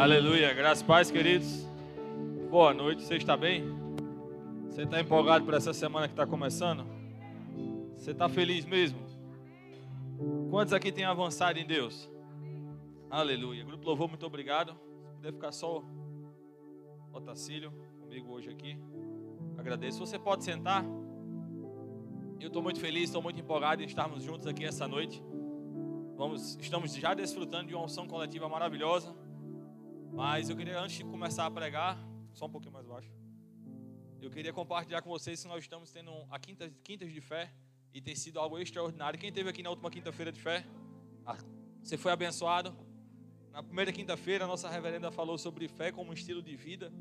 Aleluia. Graças paz, queridos. Boa noite. Você está bem? Você está empolgado por essa semana que está começando? Você está feliz mesmo? Quantos aqui têm avançado em Deus? Aleluia. Grupo Louvor, muito obrigado. Se puder ficar só o Otacílio comigo hoje aqui. Agradeço. Você pode sentar. Eu estou muito feliz, estou muito empolgado em estarmos juntos aqui essa noite. Vamos, estamos já desfrutando de uma unção coletiva maravilhosa. Mas eu queria, antes de começar a pregar, só um pouquinho mais baixo. Eu queria compartilhar com vocês que nós estamos tendo a quinta, quintas de fé e tem sido algo extraordinário. Quem teve aqui na última quinta-feira de fé? Ah, você foi abençoado? Na primeira quinta-feira, a nossa reverenda falou sobre fé como um estilo de vida.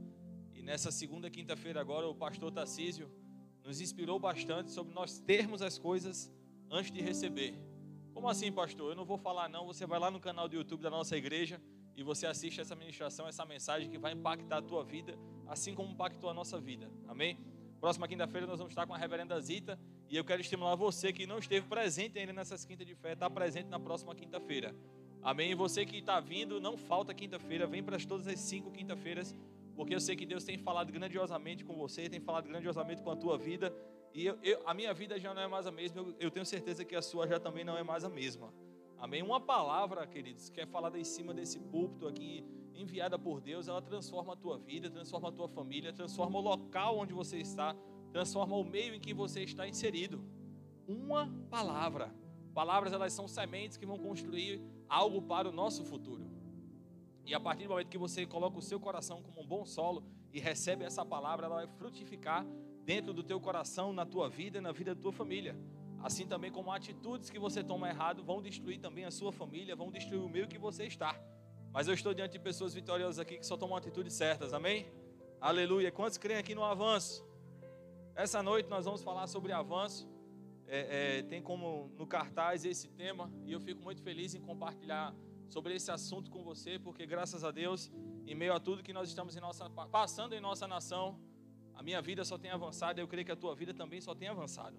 E nessa segunda quinta-feira, agora, o pastor Tarcísio nos inspirou bastante sobre nós termos as coisas antes de receber. Como assim, pastor? Eu não vou falar, não. Você vai lá no canal do YouTube da nossa igreja e você assiste essa ministração, essa mensagem que vai impactar a tua vida, assim como impactou a nossa vida. Amém? Próxima quinta-feira nós vamos estar com a reverenda Zita e eu quero estimular você que não esteve presente ainda nessas quintas de fé, está presente na próxima quinta-feira. Amém? E você que está vindo, não falta quinta-feira, vem para todas as cinco quinta-feiras, porque eu sei que Deus tem falado grandiosamente com você, tem falado grandiosamente com a tua vida, e eu, eu, a minha vida já não é mais a mesma, eu, eu tenho certeza que a sua já também não é mais a mesma. Amém? Uma palavra, queridos, que é falada em cima desse púlpito aqui, enviada por Deus, ela transforma a tua vida, transforma a tua família, transforma o local onde você está, transforma o meio em que você está inserido. Uma palavra. Palavras, elas são sementes que vão construir algo para o nosso futuro. E a partir do momento que você coloca o seu coração como um bom solo e recebe essa palavra, ela vai frutificar dentro do teu coração, na tua vida na vida da tua família. Assim também como atitudes que você toma errado vão destruir também a sua família, vão destruir o meio que você está. Mas eu estou diante de pessoas vitoriosas aqui que só tomam atitudes certas, amém? Aleluia. Quantos creem aqui no avanço? Essa noite nós vamos falar sobre avanço. É, é, tem como no cartaz esse tema e eu fico muito feliz em compartilhar sobre esse assunto com você, porque graças a Deus, em meio a tudo que nós estamos em nossa, passando em nossa nação, a minha vida só tem avançado e eu creio que a tua vida também só tem avançado.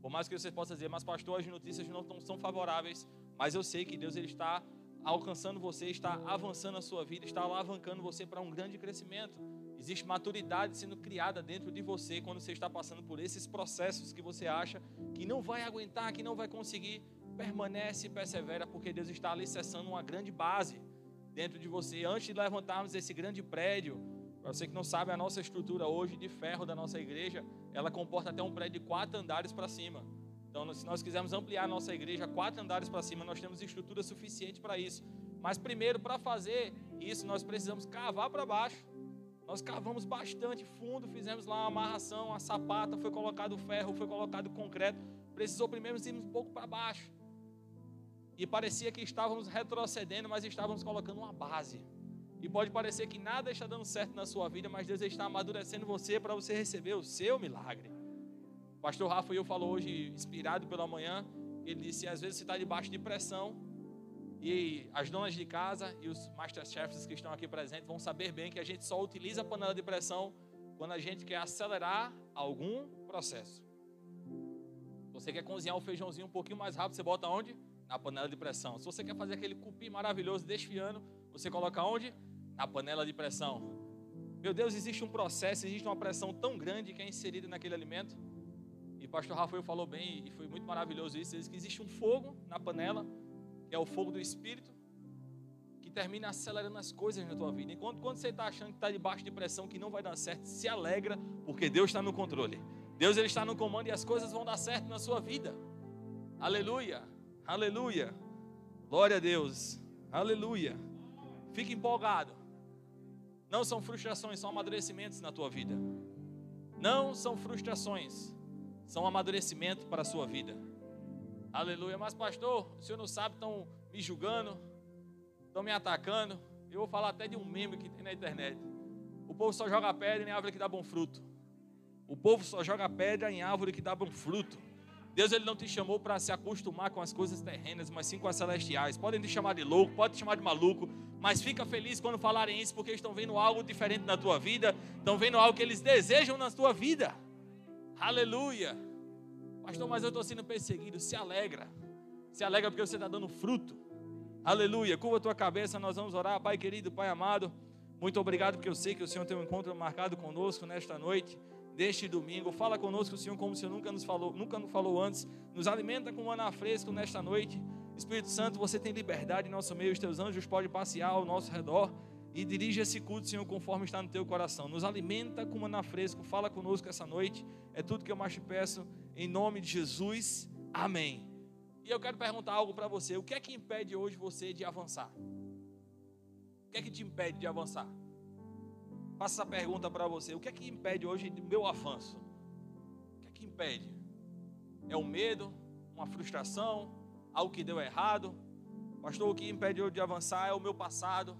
Por mais que você possa dizer, mas pastor, as notícias não são favoráveis, mas eu sei que Deus ele está alcançando você, está avançando a sua vida, está alavancando você para um grande crescimento. Existe maturidade sendo criada dentro de você quando você está passando por esses processos que você acha que não vai aguentar, que não vai conseguir. Permanece e persevera, porque Deus está alicerçando uma grande base dentro de você. Antes de levantarmos esse grande prédio, para você que não sabe, a nossa estrutura hoje de ferro da nossa igreja, ela comporta até um prédio de quatro andares para cima. Então, se nós quisermos ampliar a nossa igreja quatro andares para cima, nós temos estrutura suficiente para isso. Mas primeiro, para fazer isso, nós precisamos cavar para baixo. Nós cavamos bastante fundo, fizemos lá uma amarração, a sapata, foi colocado ferro, foi colocado concreto. Precisou primeiro ir um pouco para baixo. E parecia que estávamos retrocedendo, mas estávamos colocando uma base. E pode parecer que nada está dando certo na sua vida, mas Deus está amadurecendo você para você receber o seu milagre. O pastor Rafael falou hoje, inspirado pela manhã, ele disse: às vezes você está debaixo de pressão, e as donas de casa e os masterchefs que estão aqui presentes vão saber bem que a gente só utiliza a panela de pressão quando a gente quer acelerar algum processo. Você quer cozinhar o feijãozinho um pouquinho mais rápido, você bota onde? Na panela de pressão. Se você quer fazer aquele cupim maravilhoso desfiando, você coloca onde? Na panela de pressão. Meu Deus, existe um processo, existe uma pressão tão grande que é inserida naquele alimento. E o pastor Rafael falou bem, e foi muito maravilhoso isso. Ele que existe um fogo na panela, que é o fogo do Espírito, que termina acelerando as coisas na tua vida. Enquanto quando você está achando que está debaixo de pressão, que não vai dar certo, se alegra, porque Deus está no controle. Deus ele está no comando e as coisas vão dar certo na sua vida. Aleluia, aleluia. Glória a Deus, aleluia. Fique empolgado. Não são frustrações, são amadurecimentos na tua vida. Não são frustrações, são amadurecimento para a sua vida. Aleluia. Mas, pastor, o senhor não sabe, estão me julgando, estão me atacando. Eu vou falar até de um meme que tem na internet. O povo só joga pedra em árvore que dá bom fruto. O povo só joga pedra em árvore que dá bom fruto. Deus ele não te chamou para se acostumar com as coisas terrenas, mas sim com as celestiais. Podem te chamar de louco, podem te chamar de maluco, mas fica feliz quando falarem isso, porque estão vendo algo diferente na tua vida, estão vendo algo que eles desejam na tua vida. Aleluia. Pastor, mas eu estou sendo perseguido. Se alegra. Se alegra porque você está dando fruto. Aleluia. Curva a tua cabeça, nós vamos orar. Pai querido, Pai amado, muito obrigado porque eu sei que o Senhor tem um encontro marcado conosco nesta noite, deste domingo. Fala conosco, Senhor, como o Senhor nunca nos falou, nunca nos falou antes. Nos alimenta com maná fresco nesta noite. Espírito Santo, você tem liberdade em nosso meio, os teus anjos podem passear ao nosso redor e dirige esse culto, Senhor, conforme está no teu coração. Nos alimenta com maná fresco, fala conosco essa noite. É tudo que eu mais te peço, em nome de Jesus. Amém. E eu quero perguntar algo para você: o que é que impede hoje você de avançar? O que é que te impede de avançar? Faça essa pergunta para você: o que é que impede hoje do meu avanço? O que é que impede? É o medo, uma frustração, algo que deu errado? Pastor, o que impede eu de avançar é o meu passado.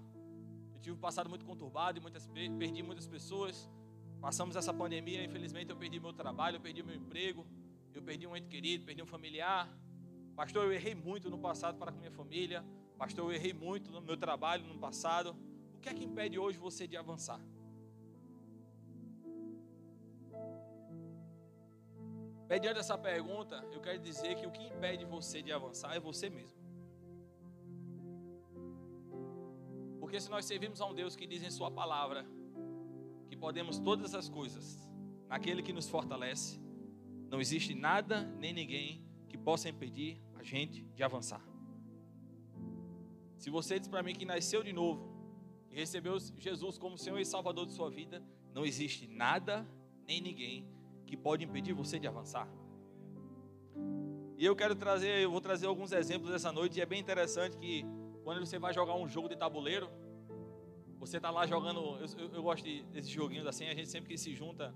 Eu tive um passado muito conturbado e muitas, perdi muitas pessoas. Passamos essa pandemia, infelizmente eu perdi meu trabalho, eu perdi meu emprego, eu perdi um ente querido, perdi um familiar. Pastor, eu errei muito no passado para com minha família. Pastor, eu errei muito no meu trabalho no passado. O que é que impede hoje você de avançar? Mediante essa pergunta, eu quero dizer que o que impede você de avançar é você mesmo. Porque se nós servimos a um Deus que diz em Sua palavra que podemos todas as coisas naquele que nos fortalece, não existe nada nem ninguém que possa impedir a gente de avançar. Se você diz para mim que nasceu de novo e recebeu Jesus como Senhor e Salvador de sua vida, não existe nada nem ninguém que pode impedir você de avançar. E eu quero trazer, eu vou trazer alguns exemplos essa noite e é bem interessante que quando você vai jogar um jogo de tabuleiro, você está lá jogando, eu, eu, eu gosto de, desses joguinhos assim, a gente sempre que se junta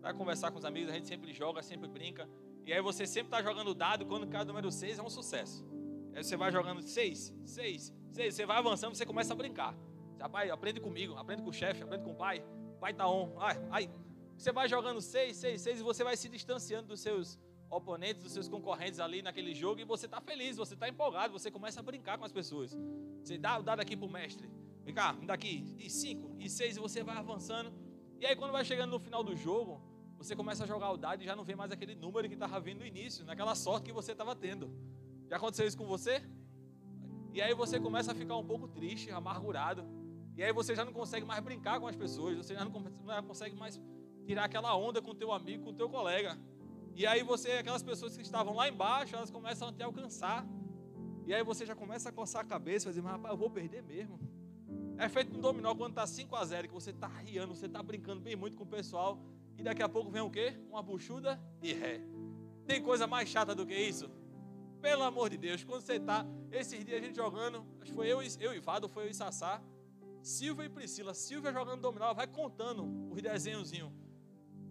para conversar com os amigos, a gente sempre joga, sempre brinca. E aí você sempre está jogando dado, quando cada número 6 é um sucesso. Aí você vai jogando 6, 6, 6, você vai avançando, você começa a brincar. Rapaz, aprende comigo, aprende com o chefe, aprende com o pai. Pai tá on. Ai, ai. Você vai jogando 6, 6, 6 e você vai se distanciando dos seus oponentes, dos seus concorrentes ali naquele jogo e você está feliz, você está empolgado, você começa a brincar com as pessoas. Você dá o dado aqui pro mestre. Vem cá, me dá aqui. E 5, e 6 e você vai avançando. E aí quando vai chegando no final do jogo, você começa a jogar o dado e já não vê mais aquele número que estava vindo no início, naquela sorte que você estava tendo. Já aconteceu isso com você? E aí você começa a ficar um pouco triste, amargurado. E aí você já não consegue mais brincar com as pessoas, você já não consegue mais tirar aquela onda com teu amigo, com teu colega. E aí você, aquelas pessoas que estavam lá embaixo, elas começam a te alcançar. E aí você já começa a coçar a cabeça dizer, mas rapaz, eu vou perder mesmo. É feito um dominó quando está 5 a 0 que você está riando, você está brincando bem muito com o pessoal. E daqui a pouco vem o quê? Uma buchuda e ré. Tem coisa mais chata do que isso? Pelo amor de Deus, quando você está, esses dias a gente jogando, acho que foi eu, eu e Vado, foi eu e Sassá, Silvia e Priscila, Silvia jogando dominó, vai contando os desenhozinhos.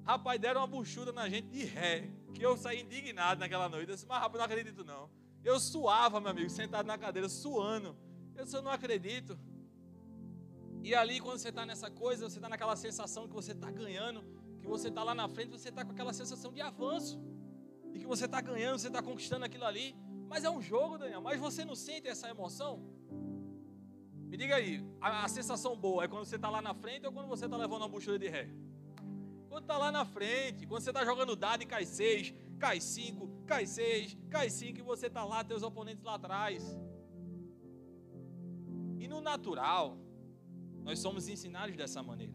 Rapaz, deram uma buchuda na gente de ré, que eu saí indignado naquela noite. Eu disse, mas rapaz, não acredito não. Eu suava, meu amigo, sentado na cadeira, suando. Eu disse, eu não acredito. E ali, quando você está nessa coisa, você está naquela sensação que você está ganhando, que você está lá na frente, você está com aquela sensação de avanço, de que você está ganhando, você está conquistando aquilo ali. Mas é um jogo, Daniel. Mas você não sente essa emoção? Me diga aí, a, a sensação boa é quando você está lá na frente ou quando você está levando uma buchura de ré? Quando está lá na frente, quando você está jogando dado e cai seis, cai cinco, cai seis, cai cinco e você está lá, teus oponentes lá atrás. E no natural, nós somos ensinados dessa maneira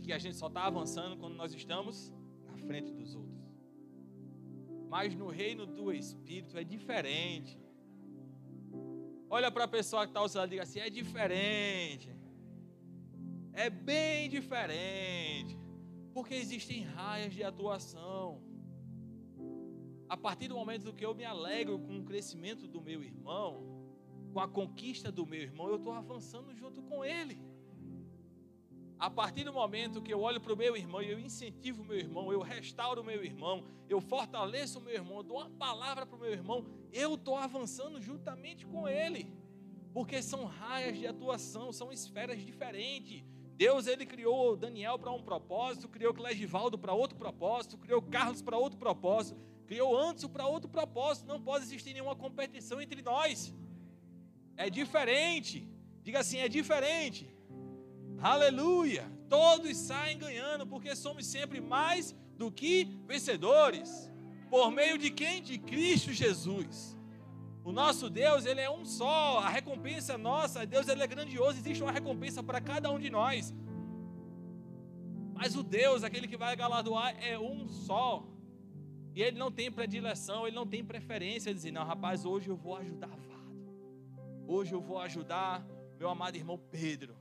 que a gente só está avançando quando nós estamos na frente dos outros. Mas no reino do Espírito é diferente. Olha para a pessoa que está ao seu lado e diga assim: é diferente. É bem diferente. Porque existem raias de atuação. A partir do momento que eu me alegro com o crescimento do meu irmão, com a conquista do meu irmão, eu estou avançando junto com ele. A partir do momento que eu olho para o meu irmão e eu incentivo o meu irmão, eu restauro o meu irmão, eu fortaleço o meu irmão, eu dou uma palavra para o meu irmão, eu estou avançando juntamente com ele. Porque são raias de atuação, são esferas diferentes. Deus ele criou Daniel para um propósito, criou Clegivaldo para outro propósito, criou Carlos para outro propósito, criou Antes para outro propósito. Não pode existir nenhuma competição entre nós. É diferente. Diga assim, é diferente. Aleluia! Todos saem ganhando, porque somos sempre mais do que vencedores. Por meio de quem? De Cristo Jesus. O nosso Deus, ele é um só. A recompensa nossa, Deus ele é grandioso, existe uma recompensa para cada um de nós. Mas o Deus, aquele que vai galardoar, é um só. E ele não tem predileção, ele não tem preferência. Dizer, não, rapaz, hoje eu vou ajudar Vado. Hoje eu vou ajudar meu amado irmão Pedro.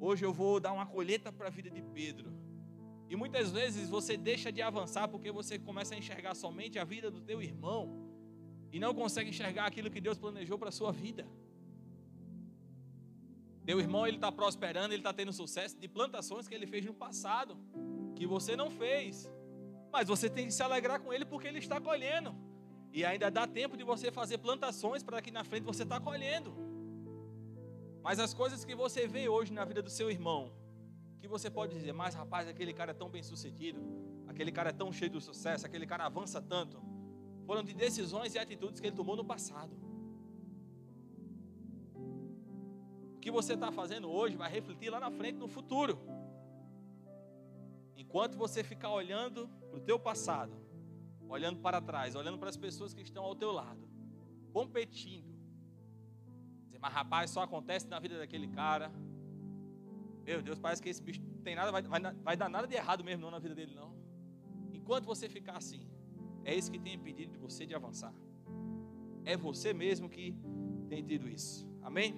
Hoje eu vou dar uma colheita para a vida de Pedro. E muitas vezes você deixa de avançar porque você começa a enxergar somente a vida do teu irmão e não consegue enxergar aquilo que Deus planejou para a sua vida. Teu irmão ele está prosperando, ele está tendo sucesso de plantações que ele fez no passado, que você não fez. Mas você tem que se alegrar com ele porque ele está colhendo. E ainda dá tempo de você fazer plantações para que na frente você está colhendo. Mas as coisas que você vê hoje na vida do seu irmão, que você pode dizer, mas rapaz, aquele cara é tão bem sucedido, aquele cara é tão cheio de sucesso, aquele cara avança tanto foram de decisões e atitudes que ele tomou no passado. O que você está fazendo hoje vai refletir lá na frente, no futuro. Enquanto você ficar olhando para o teu passado, olhando para trás, olhando para as pessoas que estão ao teu lado, competindo, dizer, mas rapaz, só acontece na vida daquele cara. Meu Deus, parece que esse bicho tem nada, vai, vai, vai dar nada de errado mesmo não na vida dele, não. Enquanto você ficar assim, é isso que tem impedido de você de avançar. É você mesmo que tem tido isso. Amém?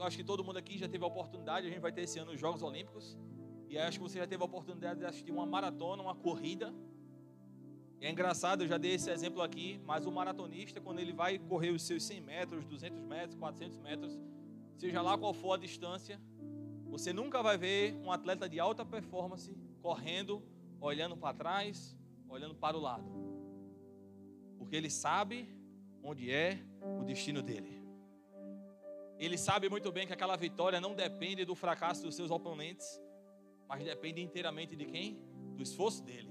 acho que todo mundo aqui já teve a oportunidade, a gente vai ter esse ano os Jogos Olímpicos. E acho que você já teve a oportunidade de assistir uma maratona, uma corrida. E é engraçado, eu já dei esse exemplo aqui, mas o maratonista, quando ele vai correr os seus 100 metros, 200 metros, 400 metros, seja lá qual for a distância, você nunca vai ver um atleta de alta performance correndo, olhando para trás, olhando para o lado, porque ele sabe onde é o destino dele. Ele sabe muito bem que aquela vitória não depende do fracasso dos seus oponentes, mas depende inteiramente de quem? Do esforço dele.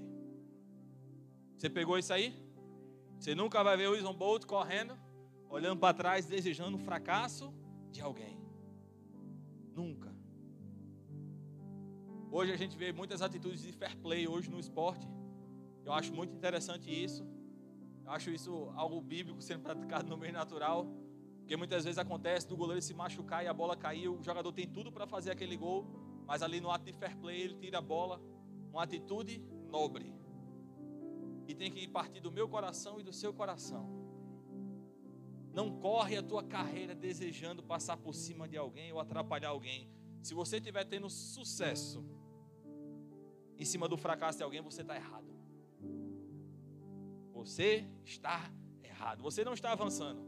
Você pegou isso aí? Você nunca vai ver o Usain Bolt correndo, olhando para trás, desejando o fracasso de alguém. Nunca. Hoje a gente vê muitas atitudes de fair play hoje no esporte. Eu acho muito interessante isso. Eu acho isso algo bíblico sendo praticado no meio natural. Porque muitas vezes acontece do goleiro se machucar e a bola cair, o jogador tem tudo para fazer aquele gol, mas ali no ato de fair play ele tira a bola, uma atitude nobre. E tem que partir do meu coração e do seu coração. Não corre a tua carreira desejando passar por cima de alguém ou atrapalhar alguém. Se você estiver tendo sucesso em cima do fracasso de alguém, você está errado. Você está errado. Você não está avançando.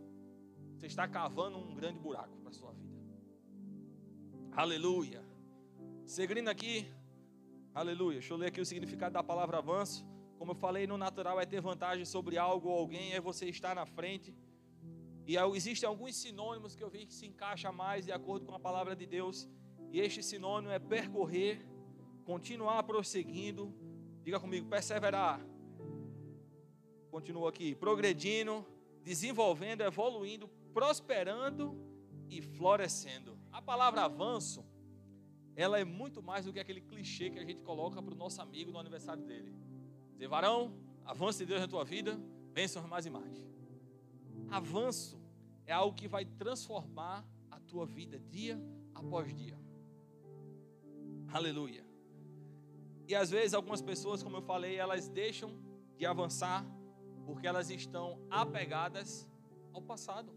Você está cavando um grande buraco para a sua vida. Aleluia. Seguindo aqui, aleluia. Deixa eu ler aqui o significado da palavra avanço. Como eu falei, no natural é ter vantagem sobre algo ou alguém, é você estar na frente. E existem alguns sinônimos que eu vi que se encaixa mais de acordo com a palavra de Deus. E este sinônimo é percorrer, continuar prosseguindo. Diga comigo, perseverar, Continua aqui, progredindo, desenvolvendo, evoluindo, prosperando e florescendo. A palavra avanço, ela é muito mais do que aquele clichê que a gente coloca para o nosso amigo no aniversário dele. Dizer, varão, avanço de Deus na tua vida, bênçãos mais e mais. Avanço é algo que vai transformar a tua vida dia após dia. Aleluia. E às vezes algumas pessoas, como eu falei, elas deixam de avançar porque elas estão apegadas ao passado.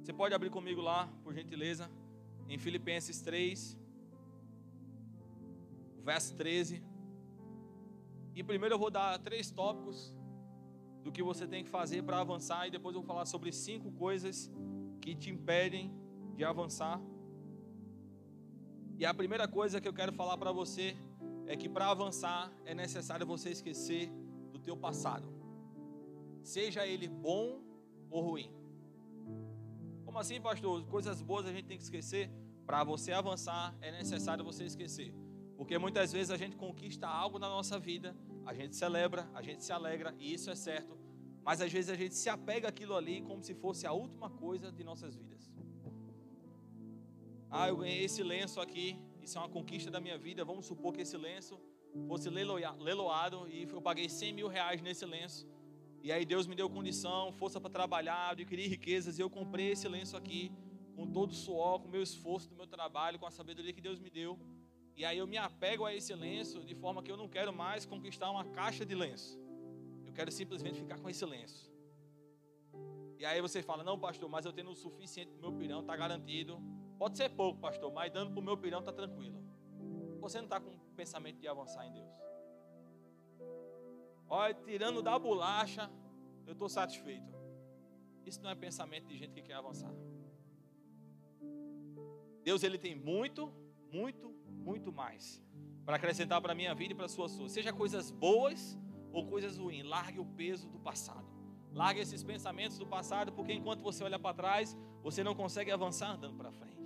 Você pode abrir comigo lá, por gentileza, em Filipenses 3, verso 13. E primeiro eu vou dar três tópicos do que você tem que fazer para avançar, e depois eu vou falar sobre cinco coisas que te impedem de avançar. E a primeira coisa que eu quero falar para você é que para avançar é necessário você esquecer teu passado, seja ele bom ou ruim. Como assim, pastor? Coisas boas a gente tem que esquecer. Para você avançar, é necessário você esquecer. Porque muitas vezes a gente conquista algo na nossa vida, a gente celebra, a gente se alegra, e isso é certo. Mas às vezes a gente se apega àquilo ali como se fosse a última coisa de nossas vidas. Ah, eu ganhei esse lenço aqui, isso é uma conquista da minha vida. Vamos supor que esse lenço fosse leiloado e eu paguei 100 mil reais nesse lenço. E aí Deus me deu condição, força para trabalhar, adquirir riquezas, e eu comprei esse lenço aqui com todo o suor, com o meu esforço do meu trabalho, com a sabedoria que Deus me deu. E aí eu me apego a esse lenço de forma que eu não quero mais conquistar uma caixa de lenço. Eu quero simplesmente ficar com esse lenço. E aí você fala, não, pastor, mas eu tenho o suficiente para o meu pirão, está garantido. Pode ser pouco, pastor, mas dando para o meu pirão está tranquilo. Você não está com pensamento de avançar em Deus. Olha, tirando da bolacha, eu estou satisfeito. Isso não é pensamento de gente que quer avançar. Deus ele tem muito, muito, muito mais para acrescentar para a minha vida e para a sua sua. Seja coisas boas ou coisas ruins, largue o peso do passado. Largue esses pensamentos do passado, porque enquanto você olha para trás, você não consegue avançar andando para frente.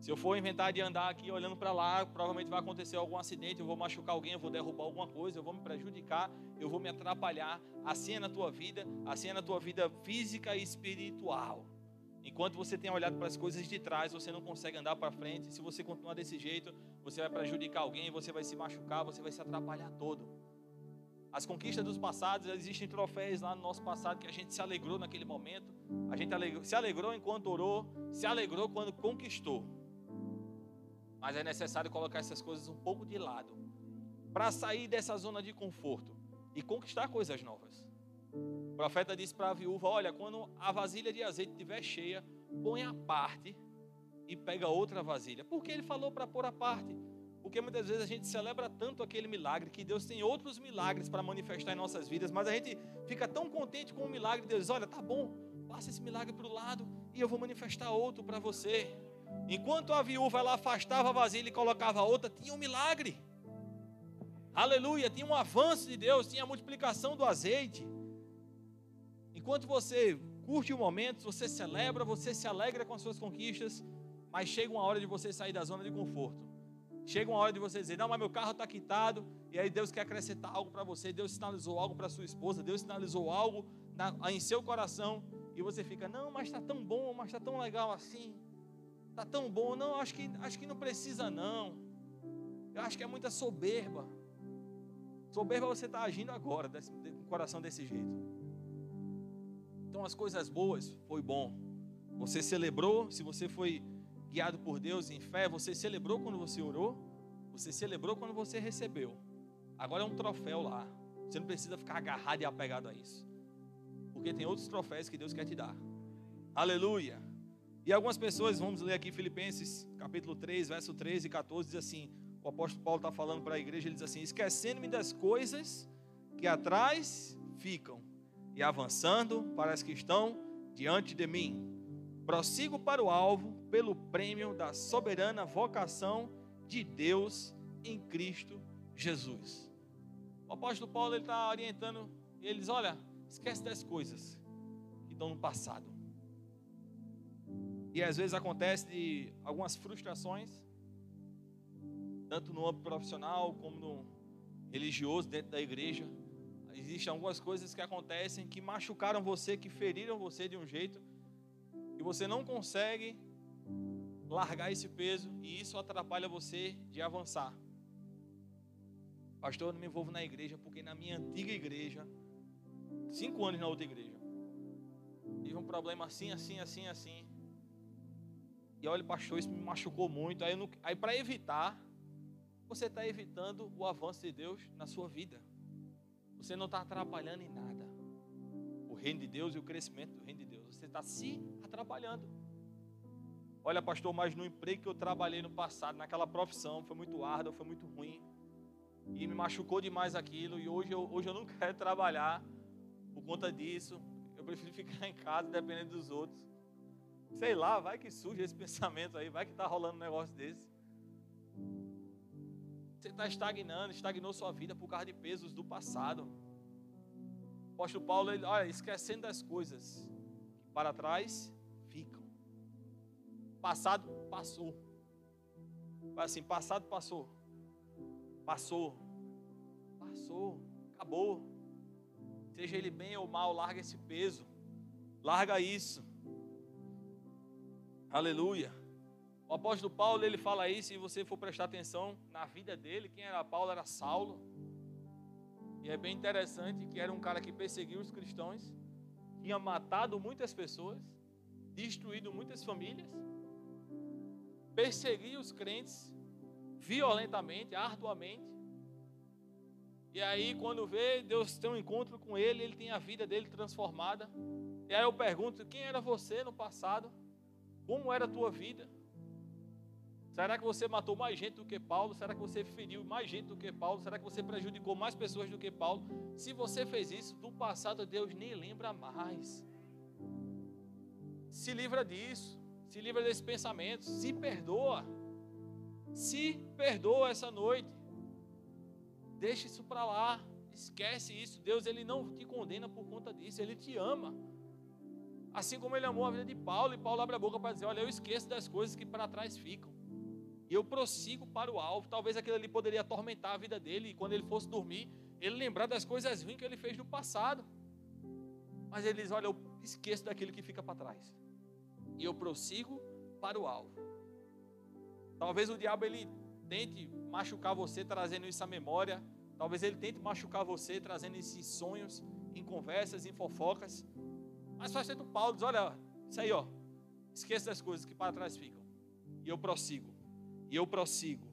Se eu for inventar de andar aqui olhando para lá, provavelmente vai acontecer algum acidente, eu vou machucar alguém, eu vou derrubar alguma coisa, eu vou me prejudicar, eu vou me atrapalhar. Assim é na tua vida, assim é na tua vida física e espiritual. Enquanto você tem olhado para as coisas de trás, você não consegue andar para frente. Se você continuar desse jeito, você vai prejudicar alguém, você vai se machucar, você vai se atrapalhar todo. As conquistas dos passados, existem troféus lá no nosso passado que a gente se alegrou naquele momento. A gente se alegrou enquanto orou, se alegrou quando conquistou. Mas é necessário colocar essas coisas um pouco de lado para sair dessa zona de conforto e conquistar coisas novas. O profeta disse para a viúva: Olha, quando a vasilha de azeite estiver cheia, põe a parte e pega outra vasilha. Por que ele falou para pôr a parte? Porque muitas vezes a gente celebra tanto aquele milagre que Deus tem outros milagres para manifestar em nossas vidas, mas a gente fica tão contente com o milagre de Deus. Olha, tá bom, passa esse milagre para o lado e eu vou manifestar outro para você. Enquanto a viúva ela afastava a vasilha e colocava outra, tinha um milagre. Aleluia, tinha um avanço de Deus, tinha a multiplicação do azeite. Enquanto você curte o momento, você celebra, você se alegra com as suas conquistas, mas chega uma hora de você sair da zona de conforto. Chega uma hora de você dizer: Não, mas meu carro está quitado. E aí Deus quer acrescentar algo para você. Deus sinalizou algo para sua esposa. Deus sinalizou algo na, em seu coração. E você fica: Não, mas está tão bom, mas está tão legal assim tá tão bom. Não, acho que, acho que não precisa, não. Eu acho que é muita soberba. Soberba você está agindo agora, com o coração desse jeito. Então, as coisas boas, foi bom. Você celebrou, se você foi guiado por Deus em fé, você celebrou quando você orou, você celebrou quando você recebeu. Agora é um troféu lá. Você não precisa ficar agarrado e apegado a isso. Porque tem outros troféus que Deus quer te dar. Aleluia. E algumas pessoas, vamos ler aqui Filipenses capítulo 3, verso 13 e 14, diz assim: o apóstolo Paulo está falando para a igreja, ele diz assim: esquecendo-me das coisas que atrás ficam e avançando para as que estão diante de mim. Prossigo para o alvo pelo prêmio da soberana vocação de Deus em Cristo Jesus. O apóstolo Paulo está orientando ele diz: olha, esquece das coisas que estão no passado. E às vezes acontece de algumas frustrações, tanto no âmbito profissional como no religioso, dentro da igreja. Existem algumas coisas que acontecem que machucaram você, que feriram você de um jeito, e você não consegue largar esse peso, e isso atrapalha você de avançar. Pastor, eu não me envolvo na igreja, porque na minha antiga igreja, cinco anos na outra igreja, tive um problema assim, assim, assim, assim. E olha, pastor, isso me machucou muito. Aí, aí para evitar, você está evitando o avanço de Deus na sua vida. Você não está atrapalhando em nada. O reino de Deus e o crescimento do reino de Deus. Você está se atrapalhando. Olha, pastor, mas no emprego que eu trabalhei no passado, naquela profissão, foi muito árdua, foi muito ruim. E me machucou demais aquilo. E hoje eu, hoje eu não quero trabalhar por conta disso. Eu prefiro ficar em casa, dependendo dos outros. Sei lá, vai que surge esse pensamento aí, vai que está rolando um negócio desse. Você está estagnando, estagnou sua vida por causa de pesos do passado. O apóstolo Paulo, ele, olha, esquecendo das coisas que para trás ficam. Passado passou. Vai assim, passado passou. Passou. Passou. Acabou. Seja ele bem ou mal, larga esse peso. Larga isso. Aleluia. O apóstolo Paulo, ele fala isso, se você for prestar atenção na vida dele, quem era Paulo era Saulo. E é bem interessante que era um cara que perseguiu os cristãos, tinha matado muitas pessoas, destruído muitas famílias, perseguia os crentes violentamente, arduamente. E aí, quando vê, Deus tem um encontro com ele, ele tem a vida dele transformada. E aí eu pergunto: quem era você no passado? Como era a tua vida? Será que você matou mais gente do que Paulo? Será que você feriu mais gente do que Paulo? Será que você prejudicou mais pessoas do que Paulo? Se você fez isso, do passado Deus nem lembra mais. Se livra disso, se livra desse pensamento, se perdoa. Se perdoa essa noite. Deixa isso para lá. Esquece isso. Deus ele não te condena por conta disso, ele te ama. Assim como ele amou a vida de Paulo, e Paulo abre a boca para dizer: Olha, eu esqueço das coisas que para trás ficam. E eu prossigo para o alvo. Talvez aquilo ali poderia atormentar a vida dele. E quando ele fosse dormir, ele lembrar das coisas ruins que ele fez no passado. Mas ele diz: Olha, eu esqueço daquilo que fica para trás. E eu prossigo para o alvo. Talvez o diabo ele tente machucar você trazendo isso à memória. Talvez ele tente machucar você trazendo esses sonhos em conversas, em fofocas. Mas faz feito Paulo, diz: Olha, isso aí, ó. Esqueça das coisas que para trás ficam. E eu prossigo e eu prossigo,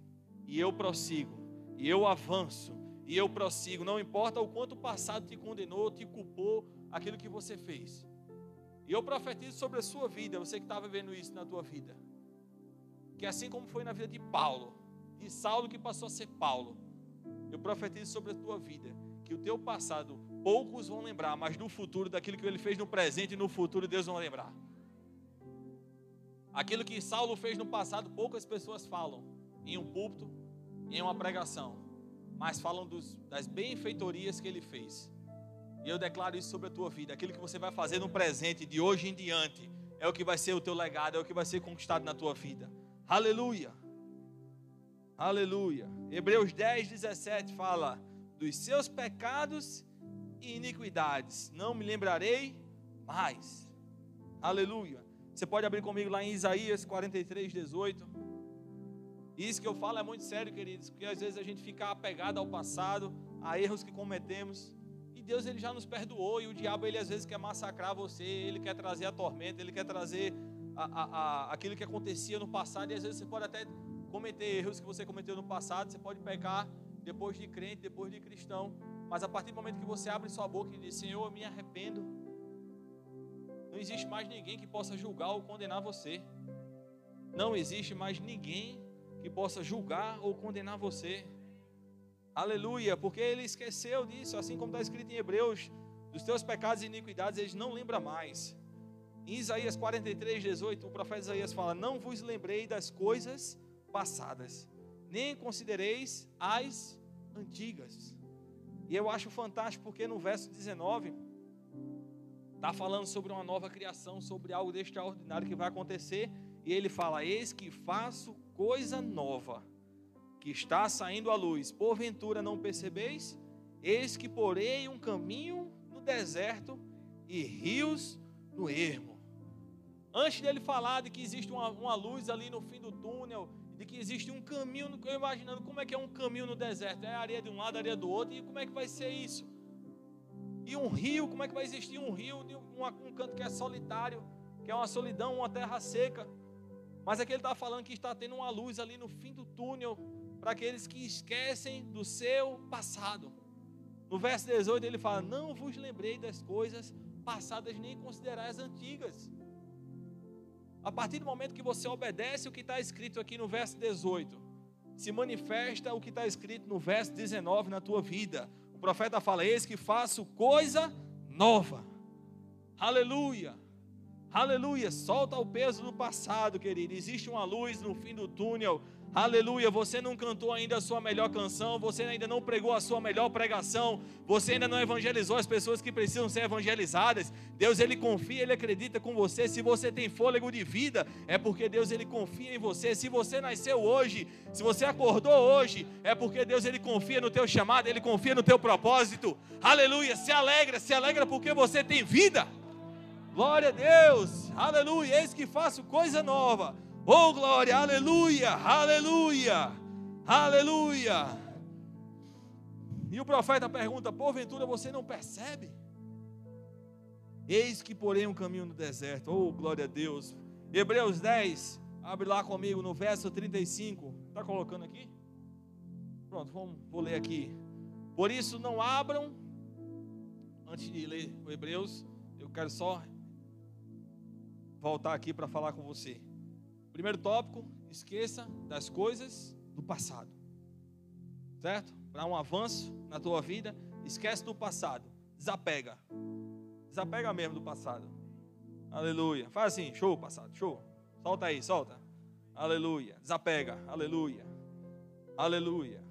e eu prossigo, e eu avanço, e eu prossigo. Não importa o quanto o passado te condenou, te culpou, aquilo que você fez. E eu profetizo sobre a sua vida, você que está vivendo isso na tua vida. Que assim como foi na vida de Paulo, de Saulo que passou a ser Paulo, eu profetizo sobre a tua vida, que o teu passado poucos vão lembrar, mas no futuro, daquilo que ele fez no presente e no futuro, Deus vai lembrar. Aquilo que Saulo fez no passado, poucas pessoas falam em um púlpito, em uma pregação, mas falam dos, das benfeitorias que ele fez. E eu declaro isso sobre a tua vida. Aquilo que você vai fazer no presente, de hoje em diante, é o que vai ser o teu legado, é o que vai ser conquistado na tua vida. Aleluia. Aleluia. Hebreus 10, 17 fala: dos seus pecados iniquidades, não me lembrarei mais. Aleluia. Você pode abrir comigo lá em Isaías 43, 18. Isso que eu falo é muito sério, queridos, porque às vezes a gente fica apegado ao passado, a erros que cometemos. E Deus ele já nos perdoou e o diabo ele às vezes quer massacrar você, ele quer trazer a tormenta, ele quer trazer a, a, a, aquilo que acontecia no passado e às vezes você pode até cometer erros que você cometeu no passado, você pode pecar depois de crente, depois de cristão, mas a partir do momento que você abre sua boca e diz: Senhor, eu me arrependo, não existe mais ninguém que possa julgar ou condenar você. Não existe mais ninguém que possa julgar ou condenar você. Aleluia, porque ele esqueceu disso, assim como está escrito em Hebreus, dos teus pecados e iniquidades, eles não lembra mais. Em Isaías 43, 18, o profeta Isaías fala: Não vos lembrei das coisas passadas, nem considereis as antigas. E eu acho fantástico porque no verso 19 Está falando sobre uma nova criação, sobre algo extraordinário que vai acontecer. E ele fala: Eis que faço coisa nova, que está saindo à luz. Porventura não percebeis? Eis que porei um caminho no deserto e rios no ermo. Antes dele falar de que existe uma, uma luz ali no fim do túnel, de que existe um caminho, eu imaginando como é que é um caminho no deserto, é areia de um lado, areia do outro, e como é que vai ser isso? E um rio, como é que vai existir um rio de um, um canto que é solitário, que é uma solidão, uma terra seca? Mas aqui ele está falando que está tendo uma luz ali no fim do túnel para aqueles que esquecem do seu passado. No verso 18 ele fala: Não vos lembrei das coisas passadas, nem considerai as antigas. A partir do momento que você obedece o que está escrito aqui no verso 18, se manifesta o que está escrito no verso 19 na tua vida profeta fala: Eis que faço coisa nova. Aleluia. Aleluia. Solta o peso do passado, querido. Existe uma luz no fim do túnel. Aleluia, você não cantou ainda a sua melhor canção, você ainda não pregou a sua melhor pregação, você ainda não evangelizou as pessoas que precisam ser evangelizadas. Deus ele confia, ele acredita com você. Se você tem fôlego de vida, é porque Deus ele confia em você. Se você nasceu hoje, se você acordou hoje, é porque Deus ele confia no teu chamado, ele confia no teu propósito. Aleluia, se alegra, se alegra porque você tem vida. Glória a Deus. Aleluia, eis que faço coisa nova Oh glória, aleluia, aleluia, aleluia. E o profeta pergunta: Porventura você não percebe? Eis que porém um caminho no deserto. Oh, glória a Deus. Hebreus 10, abre lá comigo no verso 35. Está colocando aqui? Pronto, vamos, vou ler aqui. Por isso não abram. Antes de ler o Hebreus, eu quero só voltar aqui para falar com você. Primeiro tópico: esqueça das coisas do passado. Certo? Para um avanço na tua vida, esquece do passado. Desapega. Desapega mesmo do passado. Aleluia. Faz assim, show, passado, show. Solta aí, solta. Aleluia. Desapega. Aleluia. Aleluia.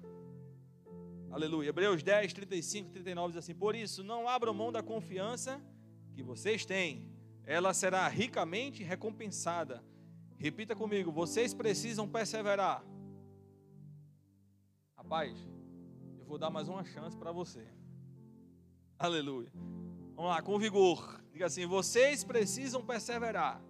Aleluia. Hebreus 10, 35, 39 diz assim: Por isso, não abram mão da confiança que vocês têm, ela será ricamente recompensada. Repita comigo: vocês precisam perseverar. Rapaz, eu vou dar mais uma chance para você. Aleluia. Vamos lá, com vigor. Diga assim: vocês precisam perseverar.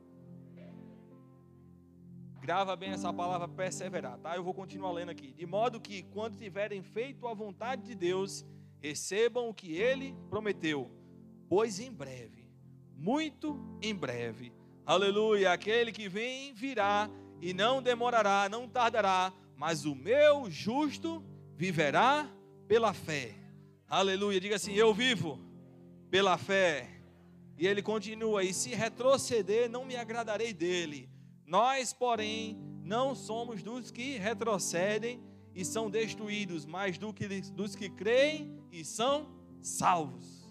Grava bem essa palavra perseverar, tá? Eu vou continuar lendo aqui. De modo que, quando tiverem feito a vontade de Deus, recebam o que ele prometeu. Pois em breve, muito em breve, aleluia, aquele que vem virá e não demorará, não tardará, mas o meu justo viverá pela fé. Aleluia, diga assim: eu vivo pela fé. E ele continua: E se retroceder, não me agradarei dele. Nós, porém, não somos dos que retrocedem e são destruídos, mas do que, dos que creem e são salvos.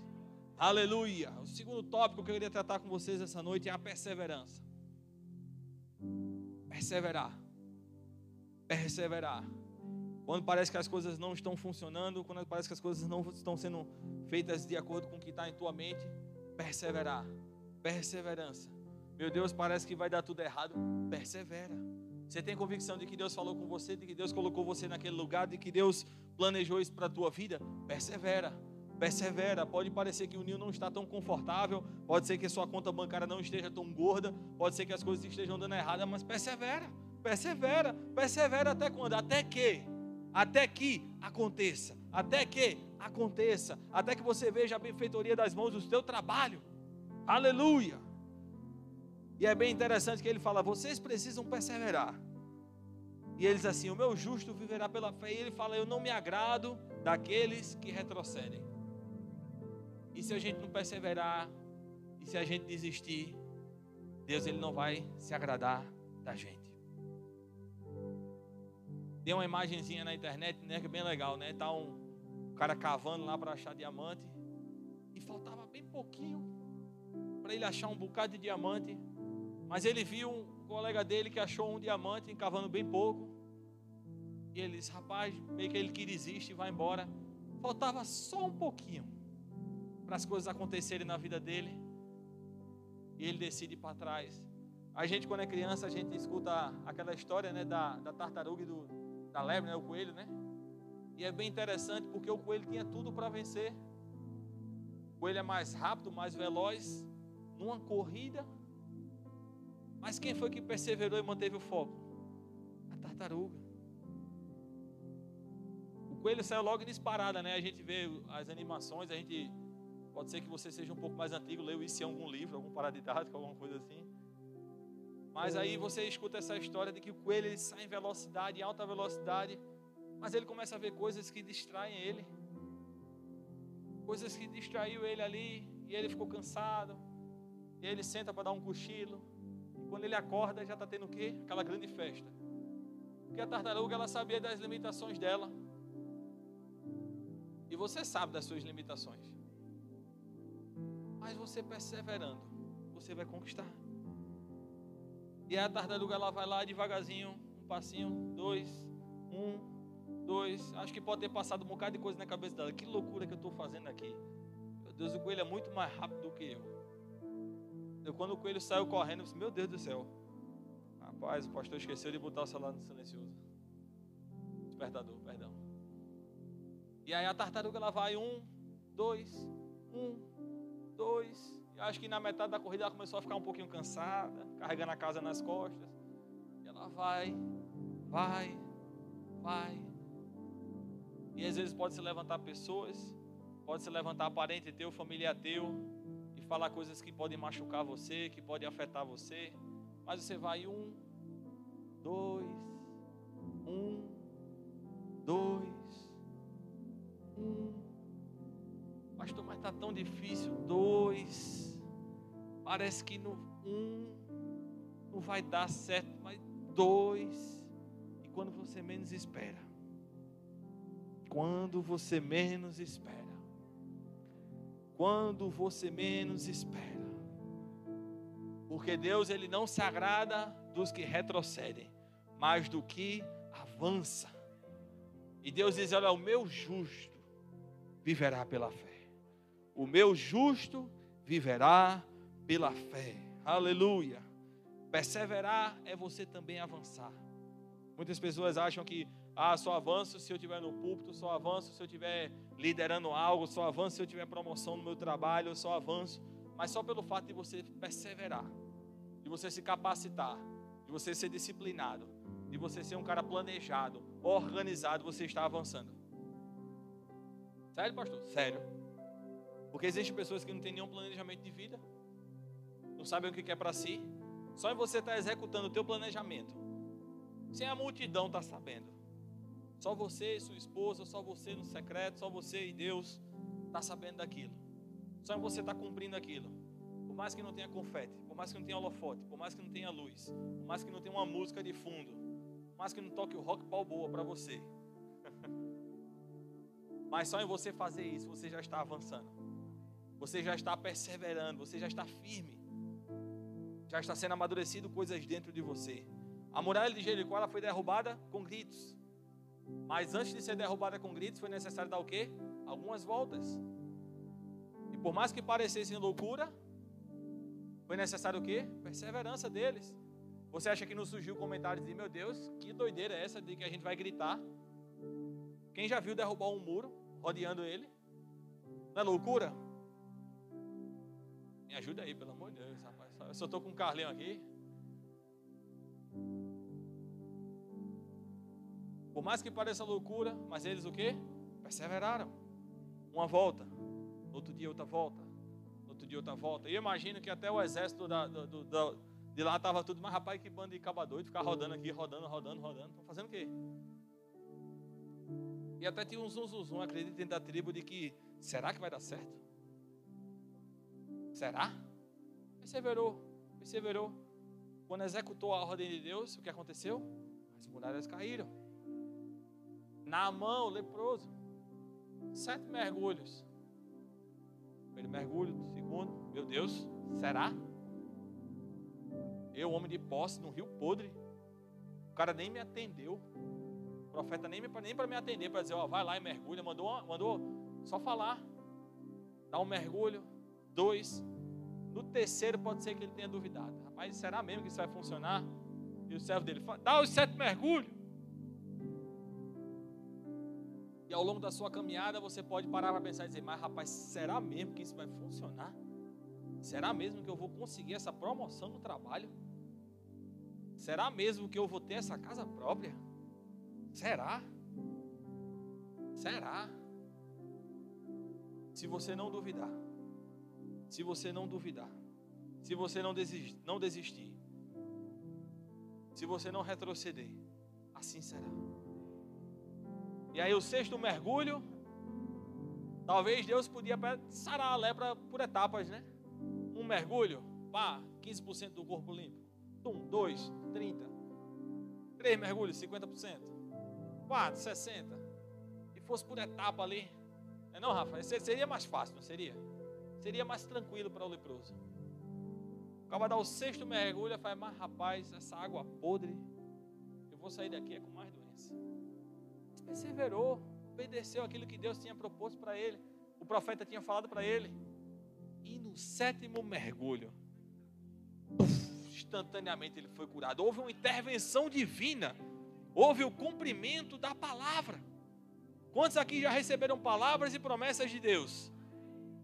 Aleluia. O segundo tópico que eu queria tratar com vocês essa noite é a perseverança. Perseverar. Perseverar. Quando parece que as coisas não estão funcionando, quando parece que as coisas não estão sendo feitas de acordo com o que está em tua mente, perseverar. Perseverança. Meu Deus, parece que vai dar tudo errado. Persevera. Você tem convicção de que Deus falou com você, de que Deus colocou você naquele lugar, de que Deus planejou isso para a tua vida? Persevera. Persevera. Pode parecer que o ninho não está tão confortável, pode ser que a sua conta bancária não esteja tão gorda, pode ser que as coisas estejam dando errada, mas persevera. Persevera. Persevera até quando? Até que? Até que aconteça. Até que aconteça. Até que você veja a benfeitoria das mãos do seu trabalho. Aleluia. E é bem interessante que ele fala: vocês precisam perseverar. E eles assim: o meu justo viverá pela fé. E ele fala: eu não me agrado daqueles que retrocedem. E se a gente não perseverar, e se a gente desistir, Deus ele não vai se agradar da gente. Tem uma imagenzinha na internet, né, que é bem legal, né? Tá um cara cavando lá para achar diamante e faltava bem pouquinho para ele achar um bocado de diamante. Mas ele viu um colega dele que achou um diamante cavando bem pouco. E ele disse: Rapaz, meio que ele que desiste e vai embora. Faltava só um pouquinho para as coisas acontecerem na vida dele. E ele decide ir para trás. A gente, quando é criança, a gente escuta aquela história né, da, da tartaruga e do, da lebre, né, o coelho, né? E é bem interessante porque o coelho tinha tudo para vencer. O coelho é mais rápido, mais veloz. Numa corrida, mas quem foi que perseverou e manteve o foco? A tartaruga. O coelho saiu logo disparada, né? A gente vê as animações, a gente pode ser que você seja um pouco mais antigo, leu isso em algum livro, algum paradidático, alguma coisa assim. Mas aí você escuta essa história de que o coelho ele sai em velocidade, em alta velocidade, mas ele começa a ver coisas que distraem ele. Coisas que distraiu ele ali, e ele ficou cansado. E ele senta para dar um cochilo. Quando ele acorda, já está tendo o quê? Aquela grande festa. Porque a tartaruga, ela sabia das limitações dela. E você sabe das suas limitações. Mas você perseverando, você vai conquistar. E a tartaruga, ela vai lá devagarzinho, um passinho, dois, um, dois. Acho que pode ter passado um bocado de coisa na cabeça dela. Que loucura que eu estou fazendo aqui. Meu Deus, o coelho é muito mais rápido do que eu. Eu, quando o coelho saiu correndo, eu disse, meu Deus do céu. Rapaz, o pastor esqueceu de botar o celular no silencioso. Despertador, perdão. E aí a tartaruga ela vai um, dois, um, dois. E acho que na metade da corrida ela começou a ficar um pouquinho cansada, carregando a casa nas costas. E ela vai, vai, vai. E às vezes pode se levantar pessoas, pode se levantar parente teu, familiar teu, e falar coisas que podem machucar você, que podem afetar você. Mas você vai um, dois, um, dois, Pastor, mas está tão difícil. Dois. Parece que no um não vai dar certo, mas dois. E quando você menos espera. Quando você menos espera. Quando você menos espera. Porque Deus ele não se agrada dos que retrocedem, mas do que avança. E Deus diz: Olha, o meu justo viverá pela fé. O meu justo viverá pela fé. Aleluia. Perseverar é você também avançar. Muitas pessoas acham que ah, só avanço se eu estiver no púlpito, só avanço se eu estiver liderando algo, só avanço se eu tiver promoção no meu trabalho, só avanço. Mas só pelo fato de você perseverar, de você se capacitar, de você ser disciplinado, de você ser um cara planejado, organizado, você está avançando. Sério, pastor? Sério. Porque existem pessoas que não têm nenhum planejamento de vida, não sabem o que é para si, só em você estar tá executando o teu planejamento. Sem a multidão estar tá sabendo. Só você e sua esposa, só você no secreto, só você e Deus está sabendo daquilo. Só em você estar tá cumprindo aquilo. Por mais que não tenha confete, por mais que não tenha holofote, por mais que não tenha luz, por mais que não tenha uma música de fundo, por mais que não toque o rock balboa para você. Mas só em você fazer isso, você já está avançando. Você já está perseverando, você já está firme já está sendo amadurecido coisas dentro de você. A muralha de Jericó ela foi derrubada com gritos. Mas antes de ser derrubada com gritos, foi necessário dar o quê? Algumas voltas. E por mais que parecessem loucura, foi necessário o quê? Perseverança deles. Você acha que não surgiu comentários de meu Deus, que doideira é essa de que a gente vai gritar? Quem já viu derrubar um muro, rodeando ele? Não é loucura? Me ajuda aí, pelo amor de Deus, rapaz. Eu só estou com o Carlinho aqui. Por mais que pareça loucura, mas eles o que? Perseveraram. Uma volta, outro dia outra volta, outro dia outra volta. E eu imagino que até o exército da, do, de lá estava tudo, mas rapaz, que bando de caba doido, ficar rodando aqui, rodando, rodando, rodando. Estão fazendo o quê? E até tinha um zum, zum, zum acredito dentro da tribo de que, será que vai dar certo? Será? Perseverou, perseverou. Quando executou a ordem de Deus, o que aconteceu? As muralhas caíram. Na mão, leproso. Sete mergulhos. Primeiro mergulho, segundo, meu Deus, será? Eu, homem de posse, no rio podre. O cara nem me atendeu. O profeta nem, nem para me atender, para dizer, ó, vai lá e mergulha. Mandou, mandou só falar. Dá um mergulho. Dois, no terceiro pode ser que ele tenha duvidado. Rapaz, será mesmo que isso vai funcionar? E o servo dele fala, dá os sete mergulhos. E ao longo da sua caminhada você pode parar para pensar e dizer, mas rapaz, será mesmo que isso vai funcionar? Será mesmo que eu vou conseguir essa promoção no trabalho? Será mesmo que eu vou ter essa casa própria? Será? Será? Se você não duvidar, se você não duvidar, se você não desistir, não desistir, se você não retroceder, assim será. E aí o sexto mergulho, talvez Deus podia sarar a lepra por etapas, né? Um mergulho, pá, 15% do corpo limpo. Um, dois, 30. Três mergulhos, 50%. Quatro, 60. E fosse por etapa ali. Não, é Rafa, seria mais fácil, não seria? Seria mais tranquilo para o leproso. Acaba dar o sexto mergulho fala, mas rapaz, essa água podre, eu vou sair daqui é com mais doença. Perseverou, obedeceu aquilo que Deus tinha proposto para ele, o profeta tinha falado para ele. E no sétimo mergulho, instantaneamente ele foi curado. Houve uma intervenção divina, houve o cumprimento da palavra. Quantos aqui já receberam palavras e promessas de Deus?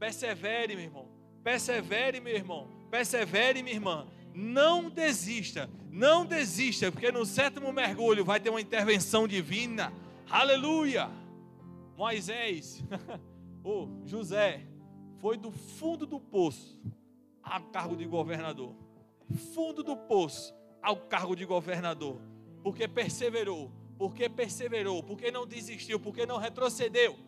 Persevere, meu irmão. Persevere, meu irmão. Persevere, minha irmã. Não desista. Não desista, porque no sétimo mergulho vai ter uma intervenção divina. Aleluia. Moisés, ou José, foi do fundo do poço ao cargo de governador. Fundo do poço ao cargo de governador. Porque perseverou, porque perseverou, porque não desistiu, porque não retrocedeu.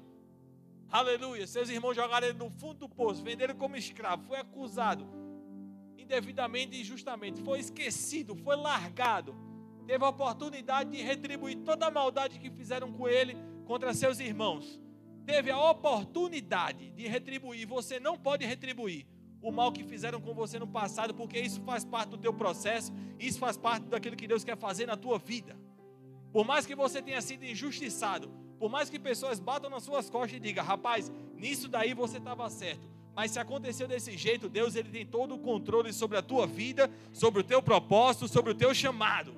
Aleluia. Seus irmãos jogaram ele no fundo do poço, venderam como escravo, foi acusado indevidamente e injustamente, foi esquecido, foi largado. Teve a oportunidade de retribuir toda a maldade que fizeram com ele contra seus irmãos. Teve a oportunidade de retribuir, você não pode retribuir o mal que fizeram com você no passado, porque isso faz parte do teu processo, isso faz parte daquilo que Deus quer fazer na tua vida. Por mais que você tenha sido injustiçado, por mais que pessoas batam nas suas costas e digam, rapaz, nisso daí você estava certo. Mas se aconteceu desse jeito, Deus ele tem todo o controle sobre a tua vida, sobre o teu propósito, sobre o teu chamado.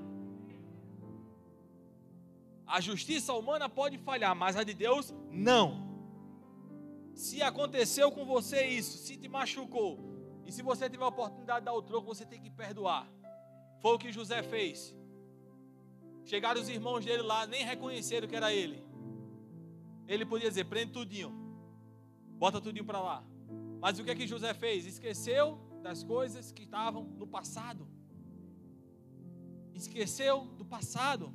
A justiça humana pode falhar, mas a de Deus não. Se aconteceu com você isso, se te machucou, e se você tiver a oportunidade de dar o troco, você tem que perdoar. Foi o que José fez. Chegaram os irmãos dele lá, nem reconheceram que era ele. Ele podia dizer: prende tudinho, bota tudinho para lá. Mas o que é que José fez? Esqueceu das coisas que estavam no passado. Esqueceu do passado.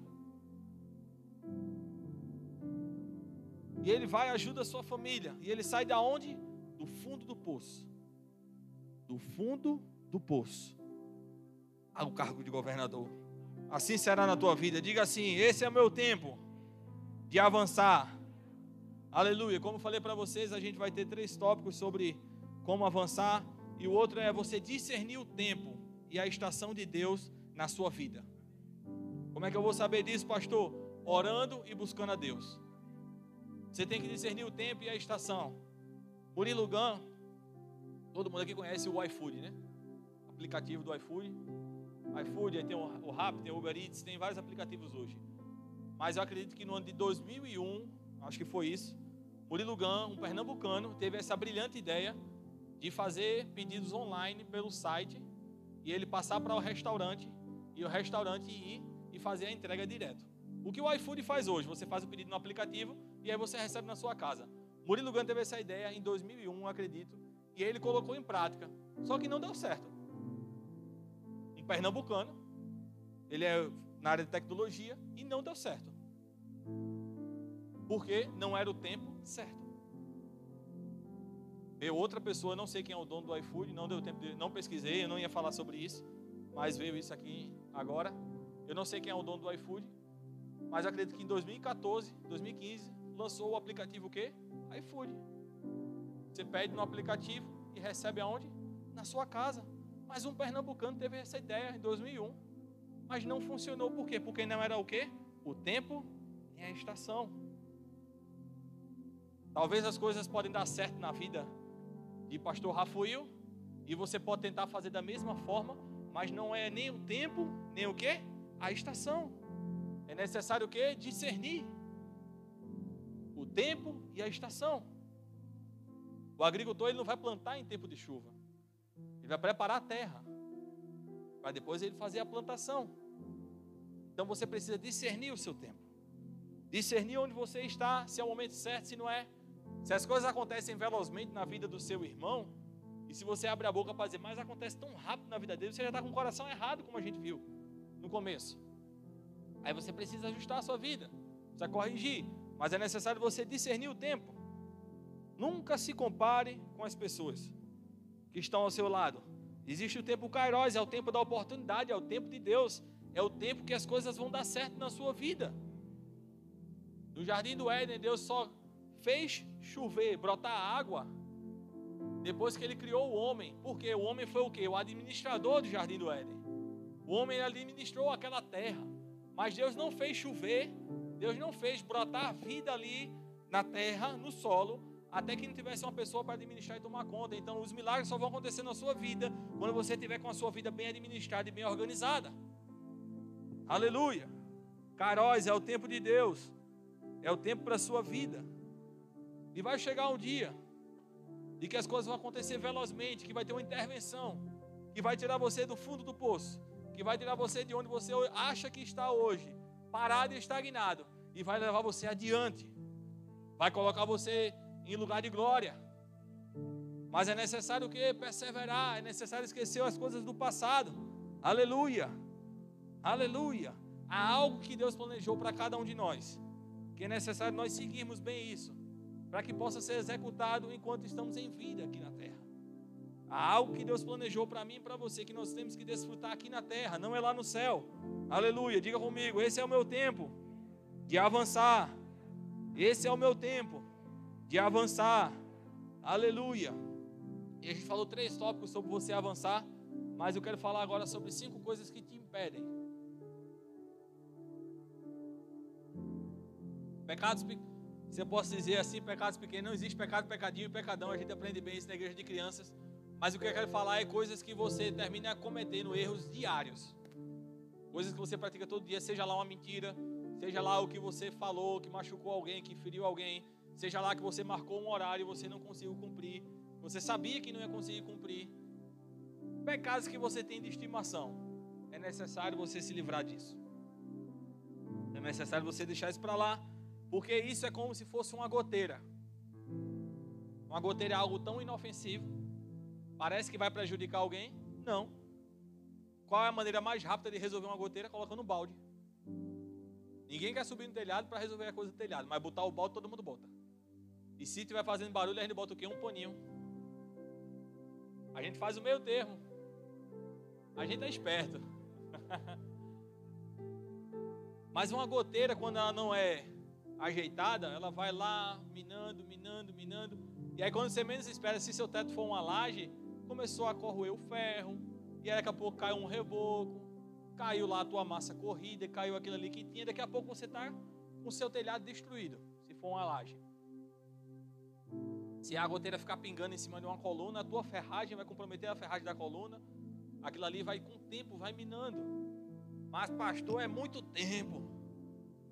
E ele vai e ajuda a sua família. E ele sai da onde? Do fundo do poço. Do fundo do poço. Ao cargo de governador. Assim será na tua vida. Diga assim: esse é o meu tempo de avançar. Aleluia. Como falei para vocês, a gente vai ter três tópicos sobre como avançar. E o outro é você discernir o tempo e a estação de Deus na sua vida. Como é que eu vou saber disso, pastor? Orando e buscando a Deus. Você tem que discernir o tempo e a estação. Murilo Gun, todo mundo aqui conhece o iFood, né? Aplicativo do iFood. iFood, aí tem o Rap, tem o Uber Eats, tem vários aplicativos hoje. Mas eu acredito que no ano de 2001, acho que foi isso, Murilo Gun, um pernambucano, teve essa brilhante ideia de fazer pedidos online pelo site e ele passar para o restaurante e o restaurante ir e fazer a entrega direto. O que o iFood faz hoje? Você faz o pedido no aplicativo e aí você recebe na sua casa. Murilo Gun teve essa ideia em 2001, acredito, e ele colocou em prática. Só que não deu certo. Um pernambucano, ele é na área de tecnologia e não deu certo. Porque não era o tempo certo. Veio outra pessoa, não sei quem é o dono do iFood, não deu tempo de, não pesquisei, eu não ia falar sobre isso, mas veio isso aqui agora. Eu não sei quem é o dono do iFood, mas acredito que em 2014, 2015, lançou o aplicativo o quê? iFood. Você pede no aplicativo e recebe aonde? Na sua casa. Mas um pernambucano teve essa ideia em 2001. Mas não funcionou por quê? Porque não era o quê? O tempo e a estação. Talvez as coisas podem dar certo na vida de pastor Rafael e você pode tentar fazer da mesma forma, mas não é nem o tempo, nem o quê? A estação. É necessário o quê? Discernir o tempo e a estação. O agricultor ele não vai plantar em tempo de chuva. Ele vai preparar a terra. Para depois ele fazer a plantação. Então você precisa discernir o seu tempo. Discernir onde você está, se é o momento certo, se não é. Se as coisas acontecem velozmente na vida do seu irmão, e se você abre a boca para dizer, mas acontece tão rápido na vida dele, você já está com o coração errado, como a gente viu no começo. Aí você precisa ajustar a sua vida, precisa corrigir. Mas é necessário você discernir o tempo. Nunca se compare com as pessoas que estão ao seu lado. Existe o tempo Kairos, é o tempo da oportunidade, é o tempo de Deus, é o tempo que as coisas vão dar certo na sua vida. No jardim do Éden, Deus só fez chover, brotar água depois que ele criou o homem. Porque o homem foi o que? O administrador do jardim do Éden. O homem administrou aquela terra. Mas Deus não fez chover Deus não fez brotar vida ali na terra, no solo, até que não tivesse uma pessoa para administrar e tomar conta. Então, os milagres só vão acontecer na sua vida quando você tiver com a sua vida bem administrada e bem organizada. Aleluia. Caróis é o tempo de Deus. É o tempo para a sua vida. E vai chegar um dia de que as coisas vão acontecer velozmente, que vai ter uma intervenção, que vai tirar você do fundo do poço, que vai tirar você de onde você acha que está hoje parado e estagnado, e vai levar você adiante. vai colocar você em lugar de glória. Mas é necessário o que? Perseverar, é necessário esquecer as coisas do passado. Aleluia. Aleluia. Há algo que Deus planejou para cada um de nós, que é necessário nós seguirmos bem isso, para que possa ser executado enquanto estamos em vida aqui na terra. Há algo que Deus planejou para mim e para você que nós temos que desfrutar aqui na terra, não é lá no céu. Aleluia. Diga comigo, esse é o meu tempo de avançar. Esse é o meu tempo de avançar. Aleluia. E a gente falou três tópicos sobre você avançar, mas eu quero falar agora sobre cinco coisas que te impedem. Pecados, se eu posso dizer assim, pecados pequenos, não existe pecado, pecadinho e pecadão, a gente aprende bem isso na igreja de crianças. Mas o que eu quero falar é coisas que você termina cometendo erros diários. Coisas que você pratica todo dia, seja lá uma mentira, seja lá o que você falou, que machucou alguém, que feriu alguém, seja lá que você marcou um horário e você não conseguiu cumprir, você sabia que não ia conseguir cumprir. Pecados que você tem de estimação, é necessário você se livrar disso. É necessário você deixar isso para lá, porque isso é como se fosse uma goteira. Uma goteira é algo tão inofensivo Parece que vai prejudicar alguém? Não. Qual é a maneira mais rápida de resolver uma goteira? Colocando um balde. Ninguém quer subir no telhado para resolver a coisa do telhado, mas botar o balde todo mundo bota. E se estiver fazendo barulho, a gente bota o quê? Um paninho. A gente faz o meio termo. A gente é esperto. Mas uma goteira, quando ela não é ajeitada, ela vai lá minando, minando, minando. E aí, quando você menos espera, se seu teto for uma laje, começou a corroer o ferro, e aí daqui a pouco caiu um reboco, caiu lá a tua massa corrida, caiu aquilo ali que tinha, daqui a pouco você está com o seu telhado destruído, se for uma laje. Se a goteira ficar pingando em cima de uma coluna, a tua ferragem vai comprometer a ferragem da coluna, aquilo ali vai com o tempo, vai minando. Mas pastor, é muito tempo.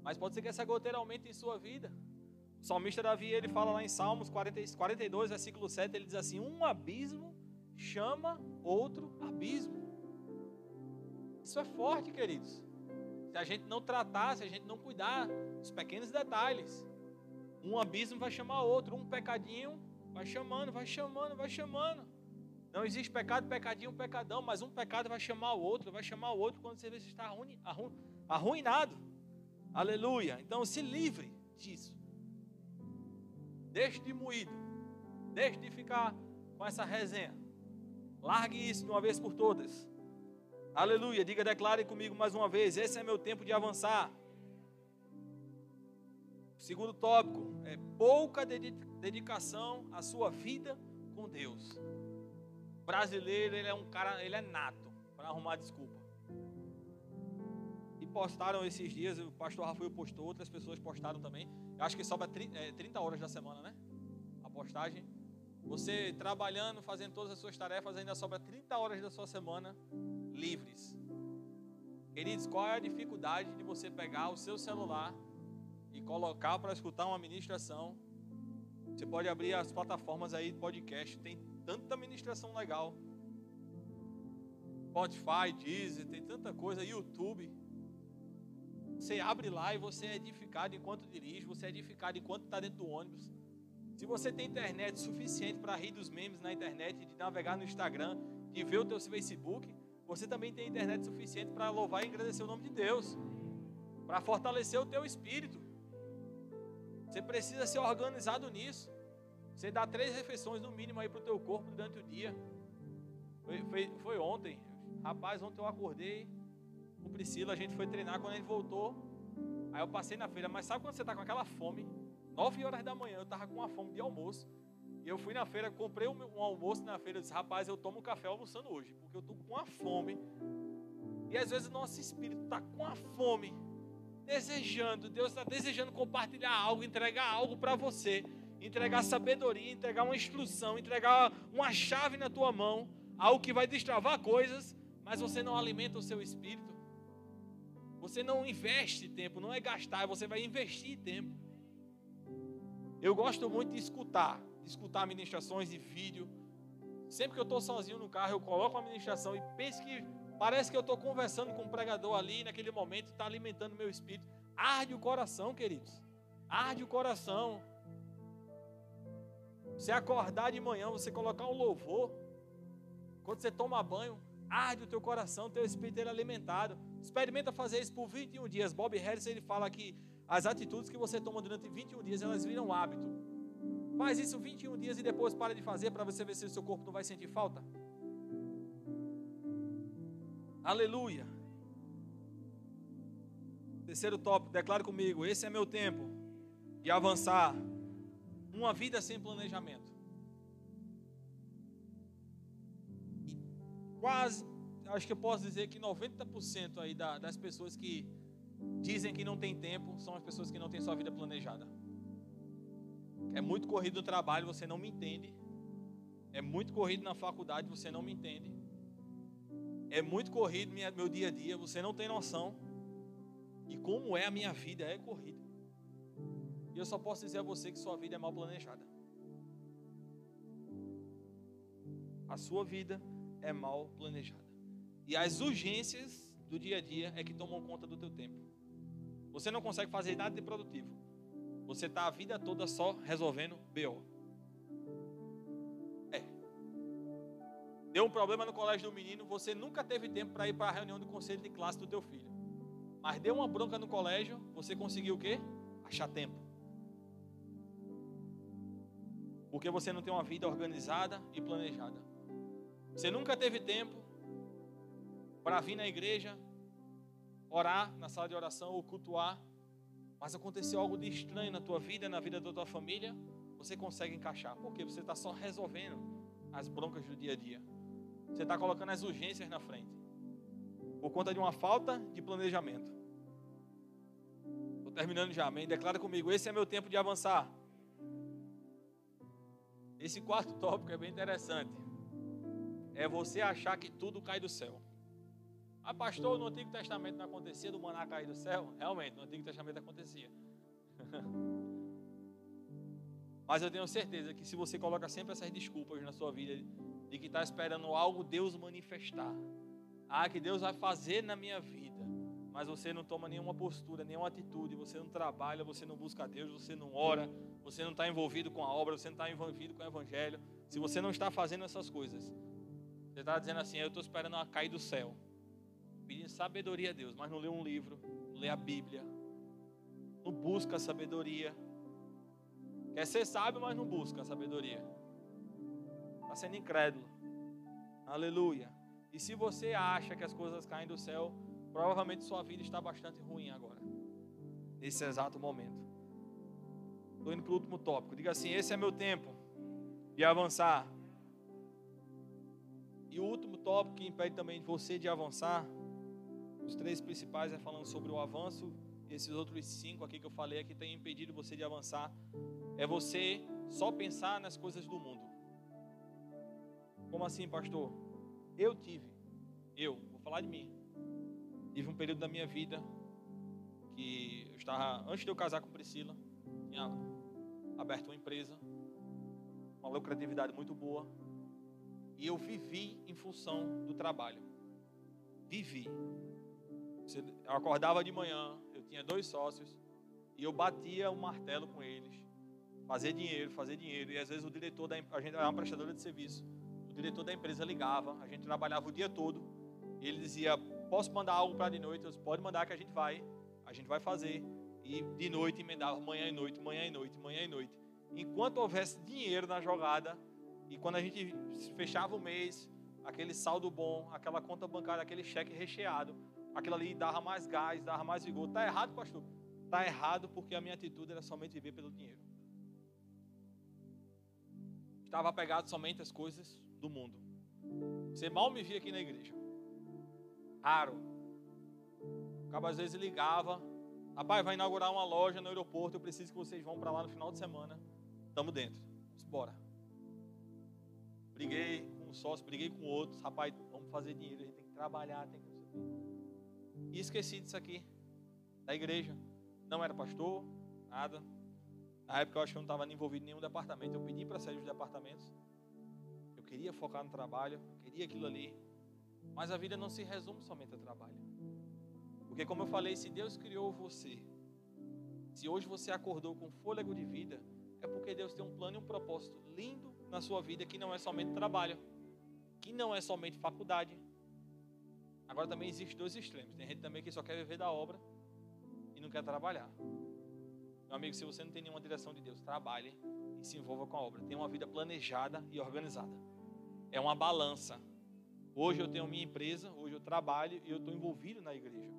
Mas pode ser que essa goteira aumente em sua vida. O salmista Davi, ele fala lá em Salmos 40, 42, versículo 7, ele diz assim: Um abismo chama outro abismo. Isso é forte, queridos. Se a gente não tratar, se a gente não cuidar dos pequenos detalhes, um abismo vai chamar outro, um pecadinho vai chamando, vai chamando, vai chamando. Não existe pecado, pecadinho, pecadão, mas um pecado vai chamar o outro, vai chamar o outro quando você está arruinado. Aleluia. Então se livre disso. Deixe de moído. Deixe de ficar com essa resenha. Largue isso de uma vez por todas. Aleluia. Diga, declare comigo mais uma vez. Esse é meu tempo de avançar. Segundo tópico é pouca dedicação à sua vida com Deus. O brasileiro, ele é um cara, ele é nato para arrumar desculpa. E postaram esses dias, o pastor Rafael postou, outras pessoas postaram também. Eu acho que sobra 30 é, horas da semana, né? A postagem. Você trabalhando, fazendo todas as suas tarefas, ainda sobra 30 horas da sua semana livres. Queridos, qual é a dificuldade de você pegar o seu celular e colocar para escutar uma ministração? Você pode abrir as plataformas aí de podcast, tem tanta ministração legal. Spotify, Deezer, tem tanta coisa, YouTube. Você abre lá e você é edificado enquanto dirige, você é edificado enquanto está dentro do ônibus. Se você tem internet suficiente para rir dos memes na internet, de navegar no Instagram, de ver o teu Facebook, você também tem internet suficiente para louvar e agradecer o nome de Deus, para fortalecer o teu espírito. Você precisa ser organizado nisso. Você dá três refeições no mínimo aí para o teu corpo durante o dia. Foi, foi, foi, ontem. Rapaz, ontem eu acordei com Priscila, a gente foi treinar quando gente voltou. Aí eu passei na feira, mas sabe quando você está com aquela fome? 9 horas da manhã, eu estava com uma fome de almoço. E eu fui na feira, comprei um, um almoço na feira. Eu disse, rapaz, eu tomo café almoçando hoje, porque eu estou com uma fome. E às vezes o nosso espírito está com a fome, desejando, Deus está desejando compartilhar algo, entregar algo para você, entregar sabedoria, entregar uma instrução, entregar uma chave na tua mão, algo que vai destravar coisas, mas você não alimenta o seu espírito. Você não investe tempo, não é gastar, você vai investir tempo. Eu gosto muito de escutar, de escutar ministrações de vídeo. Sempre que eu estou sozinho no carro, eu coloco a ministração e penso que parece que eu estou conversando com um pregador ali naquele momento, está alimentando meu espírito. Arde o coração, queridos. Arde o coração. Você acordar de manhã, você colocar um louvor. Quando você toma banho, arde o teu coração, teu espírito é alimentado. Experimenta fazer isso por 21 dias. Bob Harris ele fala que as atitudes que você toma durante 21 dias, elas viram hábito. Faz isso 21 dias e depois para de fazer para você ver se o seu corpo não vai sentir falta. Aleluia. Terceiro tópico, declare comigo: esse é meu tempo de avançar. Uma vida sem planejamento. Quase, acho que eu posso dizer que 90% aí das pessoas que dizem que não tem tempo são as pessoas que não têm sua vida planejada. É muito corrido no trabalho, você não me entende. É muito corrido na faculdade, você não me entende. É muito corrido meu dia a dia, você não tem noção. E como é a minha vida, é corrida. E eu só posso dizer a você que sua vida é mal planejada. A sua vida é mal planejada. E as urgências do dia a dia é que tomam conta do teu tempo. Você não consegue fazer nada de produtivo. Você está a vida toda só resolvendo BO. É. Deu um problema no colégio do menino, você nunca teve tempo para ir para a reunião do conselho de classe do teu filho. Mas deu uma bronca no colégio, você conseguiu o quê? Achar tempo. Porque você não tem uma vida organizada e planejada. Você nunca teve tempo para vir na igreja, orar na sala de oração ou cultuar, mas aconteceu algo de estranho na tua vida, na vida da tua família, você consegue encaixar. Porque você está só resolvendo as broncas do dia a dia. Você está colocando as urgências na frente. Por conta de uma falta de planejamento. Estou terminando já, amém? Declara comigo: esse é meu tempo de avançar. Esse quarto tópico é bem interessante. É você achar que tudo cai do céu. Ah, pastor, no Antigo Testamento não acontecia do maná cair do céu? Realmente, no Antigo Testamento acontecia. Mas eu tenho certeza que se você coloca sempre essas desculpas na sua vida, de que está esperando algo Deus manifestar, ah, que Deus vai fazer na minha vida, mas você não toma nenhuma postura, nenhuma atitude, você não trabalha, você não busca Deus, você não ora, você não está envolvido com a obra, você não está envolvido com o Evangelho, se você não está fazendo essas coisas, você está dizendo assim, eu estou esperando ela cair do céu pedindo sabedoria a Deus, mas não lê um livro, não lê a Bíblia, não busca a sabedoria. Quer ser sábio, mas não busca a sabedoria. Está sendo incrédulo. Aleluia. E se você acha que as coisas caem do céu, provavelmente sua vida está bastante ruim agora, nesse exato momento. Estou indo para o último tópico. Diga assim: esse é meu tempo de avançar. E o último tópico que impede também você de avançar os três principais é falando sobre o avanço. Esses outros cinco aqui que eu falei aqui tem impedido você de avançar. É você só pensar nas coisas do mundo. Como assim, pastor? Eu tive, eu, vou falar de mim. Tive um período da minha vida que eu estava, antes de eu casar com Priscila, tinha aberto uma empresa, uma lucratividade muito boa. E eu vivi em função do trabalho. Vivi. Eu acordava de manhã, eu tinha dois sócios, e eu batia o um martelo com eles. Fazer dinheiro, fazer dinheiro. E às vezes o diretor da a gente era uma prestadora de serviço. O diretor da empresa ligava, a gente trabalhava o dia todo. E ele dizia: Posso mandar algo para de noite? Eu disse, Pode mandar que a gente vai. A gente vai fazer. E de noite emendava manhã e noite, manhã e noite, manhã e noite. Enquanto houvesse dinheiro na jogada, e quando a gente fechava o mês, aquele saldo bom, aquela conta bancária, aquele cheque recheado, aquilo ali dava mais gás, dava mais vigor. Está errado, pastor? Está errado porque a minha atitude era somente viver pelo dinheiro. Estava apegado somente às coisas do mundo. Você mal me via aqui na igreja. Raro. O cabo às vezes ligava. Rapaz, vai inaugurar uma loja no aeroporto. Eu preciso que vocês vão para lá no final de semana. Estamos dentro. Vamos embora. Briguei com um sócio, briguei com outros. Rapaz, vamos fazer dinheiro. A gente tem que trabalhar, tem que e esqueci disso aqui, da igreja. Não era pastor, nada. Na época eu acho que eu não estava envolvido em nenhum departamento. Eu pedi para sair dos departamentos. Eu queria focar no trabalho, queria aquilo ali. Mas a vida não se resume somente ao trabalho. Porque, como eu falei, se Deus criou você, se hoje você acordou com fôlego de vida, é porque Deus tem um plano e um propósito lindo na sua vida que não é somente trabalho, que não é somente faculdade. Agora também existem dois extremos. Tem gente também que só quer viver da obra e não quer trabalhar. Meu amigo, se você não tem nenhuma direção de Deus, trabalhe e se envolva com a obra. Tenha uma vida planejada e organizada. É uma balança. Hoje eu tenho minha empresa, hoje eu trabalho e eu estou envolvido na igreja.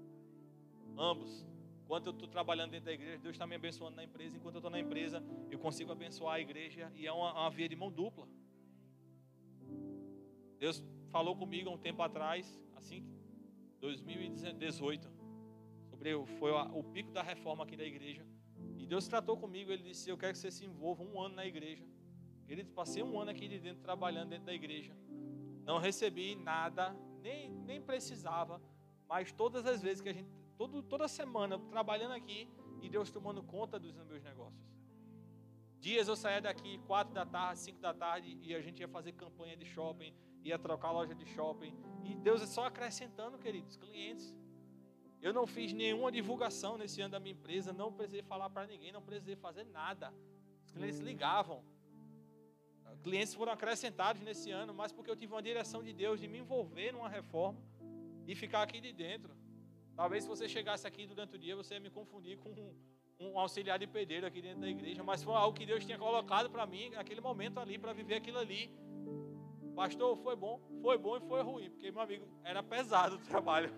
Ambos. Enquanto eu estou trabalhando dentro da igreja, Deus está me abençoando na empresa. Enquanto eu estou na empresa, eu consigo abençoar a igreja e é uma, uma via de mão dupla. Deus falou comigo há um tempo atrás, assim, 2018, sobre foi o pico da reforma aqui da igreja. E Deus tratou comigo, Ele disse: Eu quero que você se envolva um ano na igreja. Queridos, passei um ano aqui de dentro, trabalhando dentro da igreja. Não recebi nada, nem, nem precisava, mas todas as vezes que a gente, todo, toda semana, trabalhando aqui, e Deus tomando conta dos meus negócios. Dias eu saía daqui, quatro da tarde, cinco da tarde, e a gente ia fazer campanha de shopping, ia trocar loja de shopping. E Deus é só acrescentando, queridos, clientes. Eu não fiz nenhuma divulgação nesse ano da minha empresa, não precisei falar para ninguém, não precisei fazer nada. Os clientes ligavam. Clientes foram acrescentados nesse ano, mas porque eu tive uma direção de Deus de me envolver numa reforma e ficar aqui de dentro. Talvez se você chegasse aqui durante o dia, você ia me confundir com um, um auxiliar de pedreiro aqui dentro da igreja, mas foi algo que Deus tinha colocado para mim naquele momento ali, para viver aquilo ali. Pastor, foi bom, foi bom e foi ruim, porque meu amigo era pesado o trabalho.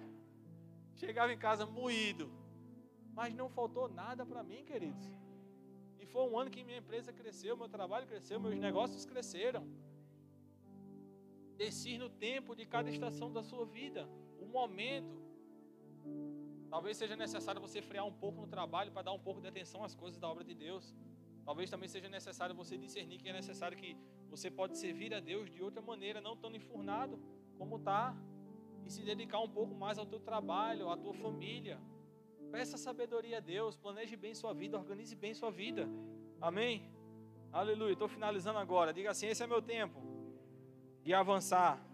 Chegava em casa moído, mas não faltou nada para mim, queridos. E foi um ano que minha empresa cresceu, meu trabalho cresceu, meus negócios cresceram. Desci no tempo de cada estação da sua vida, o momento. Talvez seja necessário você frear um pouco no trabalho para dar um pouco de atenção às coisas da obra de Deus. Talvez também seja necessário você discernir que é necessário que você pode servir a Deus de outra maneira, não tão enfurnado como está, e se dedicar um pouco mais ao teu trabalho, à tua família. Peça sabedoria a Deus, planeje bem sua vida, organize bem sua vida. Amém? Aleluia. Estou finalizando agora. Diga assim: esse é meu tempo de avançar.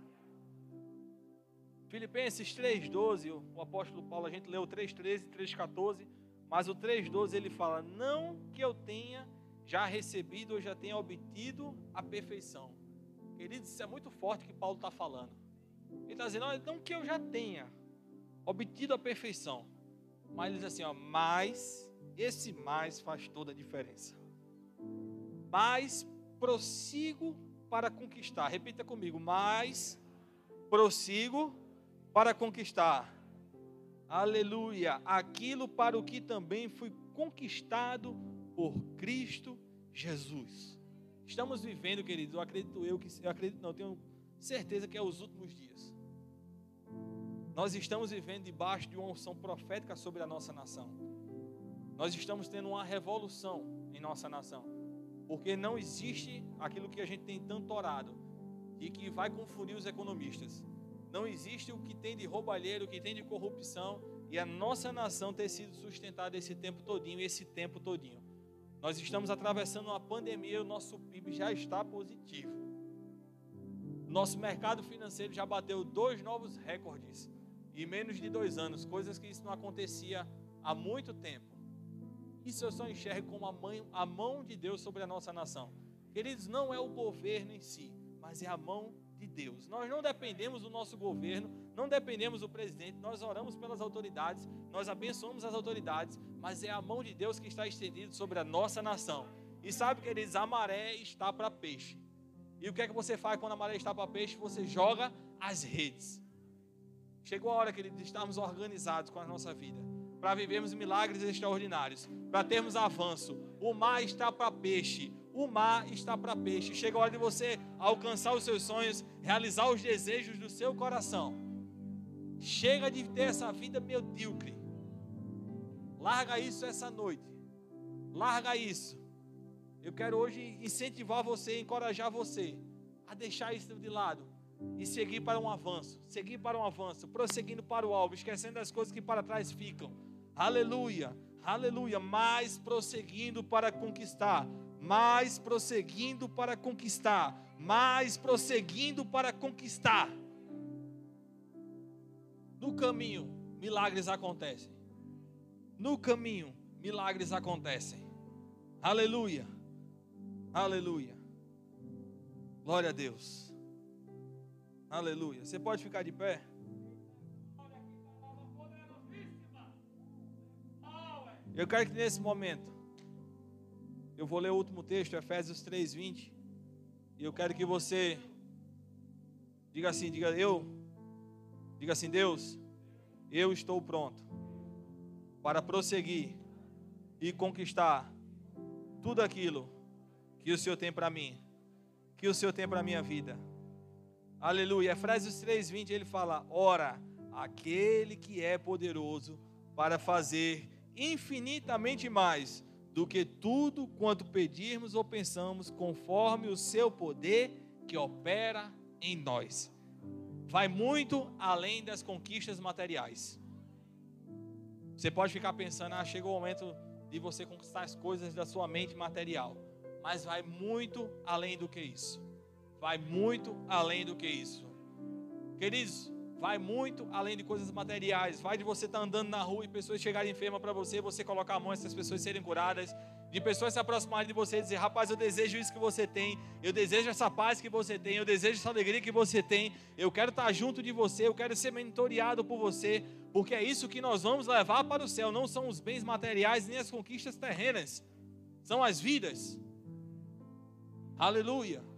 Filipenses 3,12, o apóstolo Paulo, a gente leu 3,13 e 3,14, mas o 3,12 ele fala: Não que eu tenha já recebido ou já tenha obtido a perfeição. Queridos, isso é muito forte que Paulo está falando. Ele está dizendo, não que eu já tenha obtido a perfeição, mas ele diz assim, ó, mas esse mais faz toda a diferença. Mas prossigo para conquistar. Repita comigo, mas prossigo para conquistar. Aleluia! Aquilo para o que também fui conquistado por Cristo Jesus. Estamos vivendo, queridos, eu acredito eu que eu acredito não, tenho certeza que é os últimos dias. Nós estamos vivendo debaixo de uma unção profética sobre a nossa nação. Nós estamos tendo uma revolução em nossa nação. Porque não existe aquilo que a gente tem tanto orado e que vai confundir os economistas. Não existe o que tem de roubalheiro, o que tem de corrupção e a nossa nação ter sido sustentada esse tempo todinho, esse tempo todinho. Nós estamos atravessando uma pandemia o nosso PIB já está positivo. Nosso mercado financeiro já bateu dois novos recordes em menos de dois anos, coisas que isso não acontecia há muito tempo. Isso eu só enxergo como a, mãe, a mão de Deus sobre a nossa nação. Queridos, não é o governo em si, mas é a mão de Deus. Nós não dependemos do nosso governo, não dependemos do presidente, nós oramos pelas autoridades, nós abençoamos as autoridades, mas é a mão de Deus que está estendida sobre a nossa nação. E sabe, queridos, a maré está para peixe. E o que é que você faz quando a maré está para peixe? Você joga as redes. Chegou a hora, queridos, de estarmos organizados com a nossa vida, para vivermos milagres extraordinários, para termos avanço. O mar está para peixe, o mar está para peixe. Chega a hora de você alcançar os seus sonhos, realizar os desejos do seu coração. Chega de ter essa vida medíocre. Larga isso essa noite. Larga isso. Eu quero hoje incentivar você, encorajar você a deixar isso de lado e seguir para um avanço, seguir para um avanço, prosseguindo para o alvo, esquecendo as coisas que para trás ficam. Aleluia, aleluia, mais prosseguindo para conquistar, mais prosseguindo para conquistar, mais prosseguindo para conquistar. No caminho, milagres acontecem. No caminho, milagres acontecem. Aleluia. Aleluia. Glória a Deus. Aleluia. Você pode ficar de pé? Eu quero que nesse momento, eu vou ler o último texto, Efésios 3:20, e eu quero que você diga assim, diga eu, diga assim, Deus, eu estou pronto para prosseguir e conquistar tudo aquilo que o Senhor tem para mim, que o Senhor tem para minha vida. Aleluia. Efésios 3:20 ele fala: "Ora, aquele que é poderoso para fazer infinitamente mais do que tudo quanto pedirmos ou pensamos, conforme o seu poder que opera em nós. Vai muito além das conquistas materiais. Você pode ficar pensando, ah, chegou o momento de você conquistar as coisas da sua mente material. Mas vai muito além do que isso. Vai muito além do que isso. Queridos, vai muito além de coisas materiais. Vai de você estar tá andando na rua e pessoas chegarem enfermas para você, você colocar a mão essas pessoas serem curadas. De pessoas se aproximarem de você e dizer: Rapaz, eu desejo isso que você tem. Eu desejo essa paz que você tem. Eu desejo essa alegria que você tem. Eu quero estar junto de você. Eu quero ser mentoreado por você. Porque é isso que nós vamos levar para o céu. Não são os bens materiais nem as conquistas terrenas. São as vidas. Aleluia.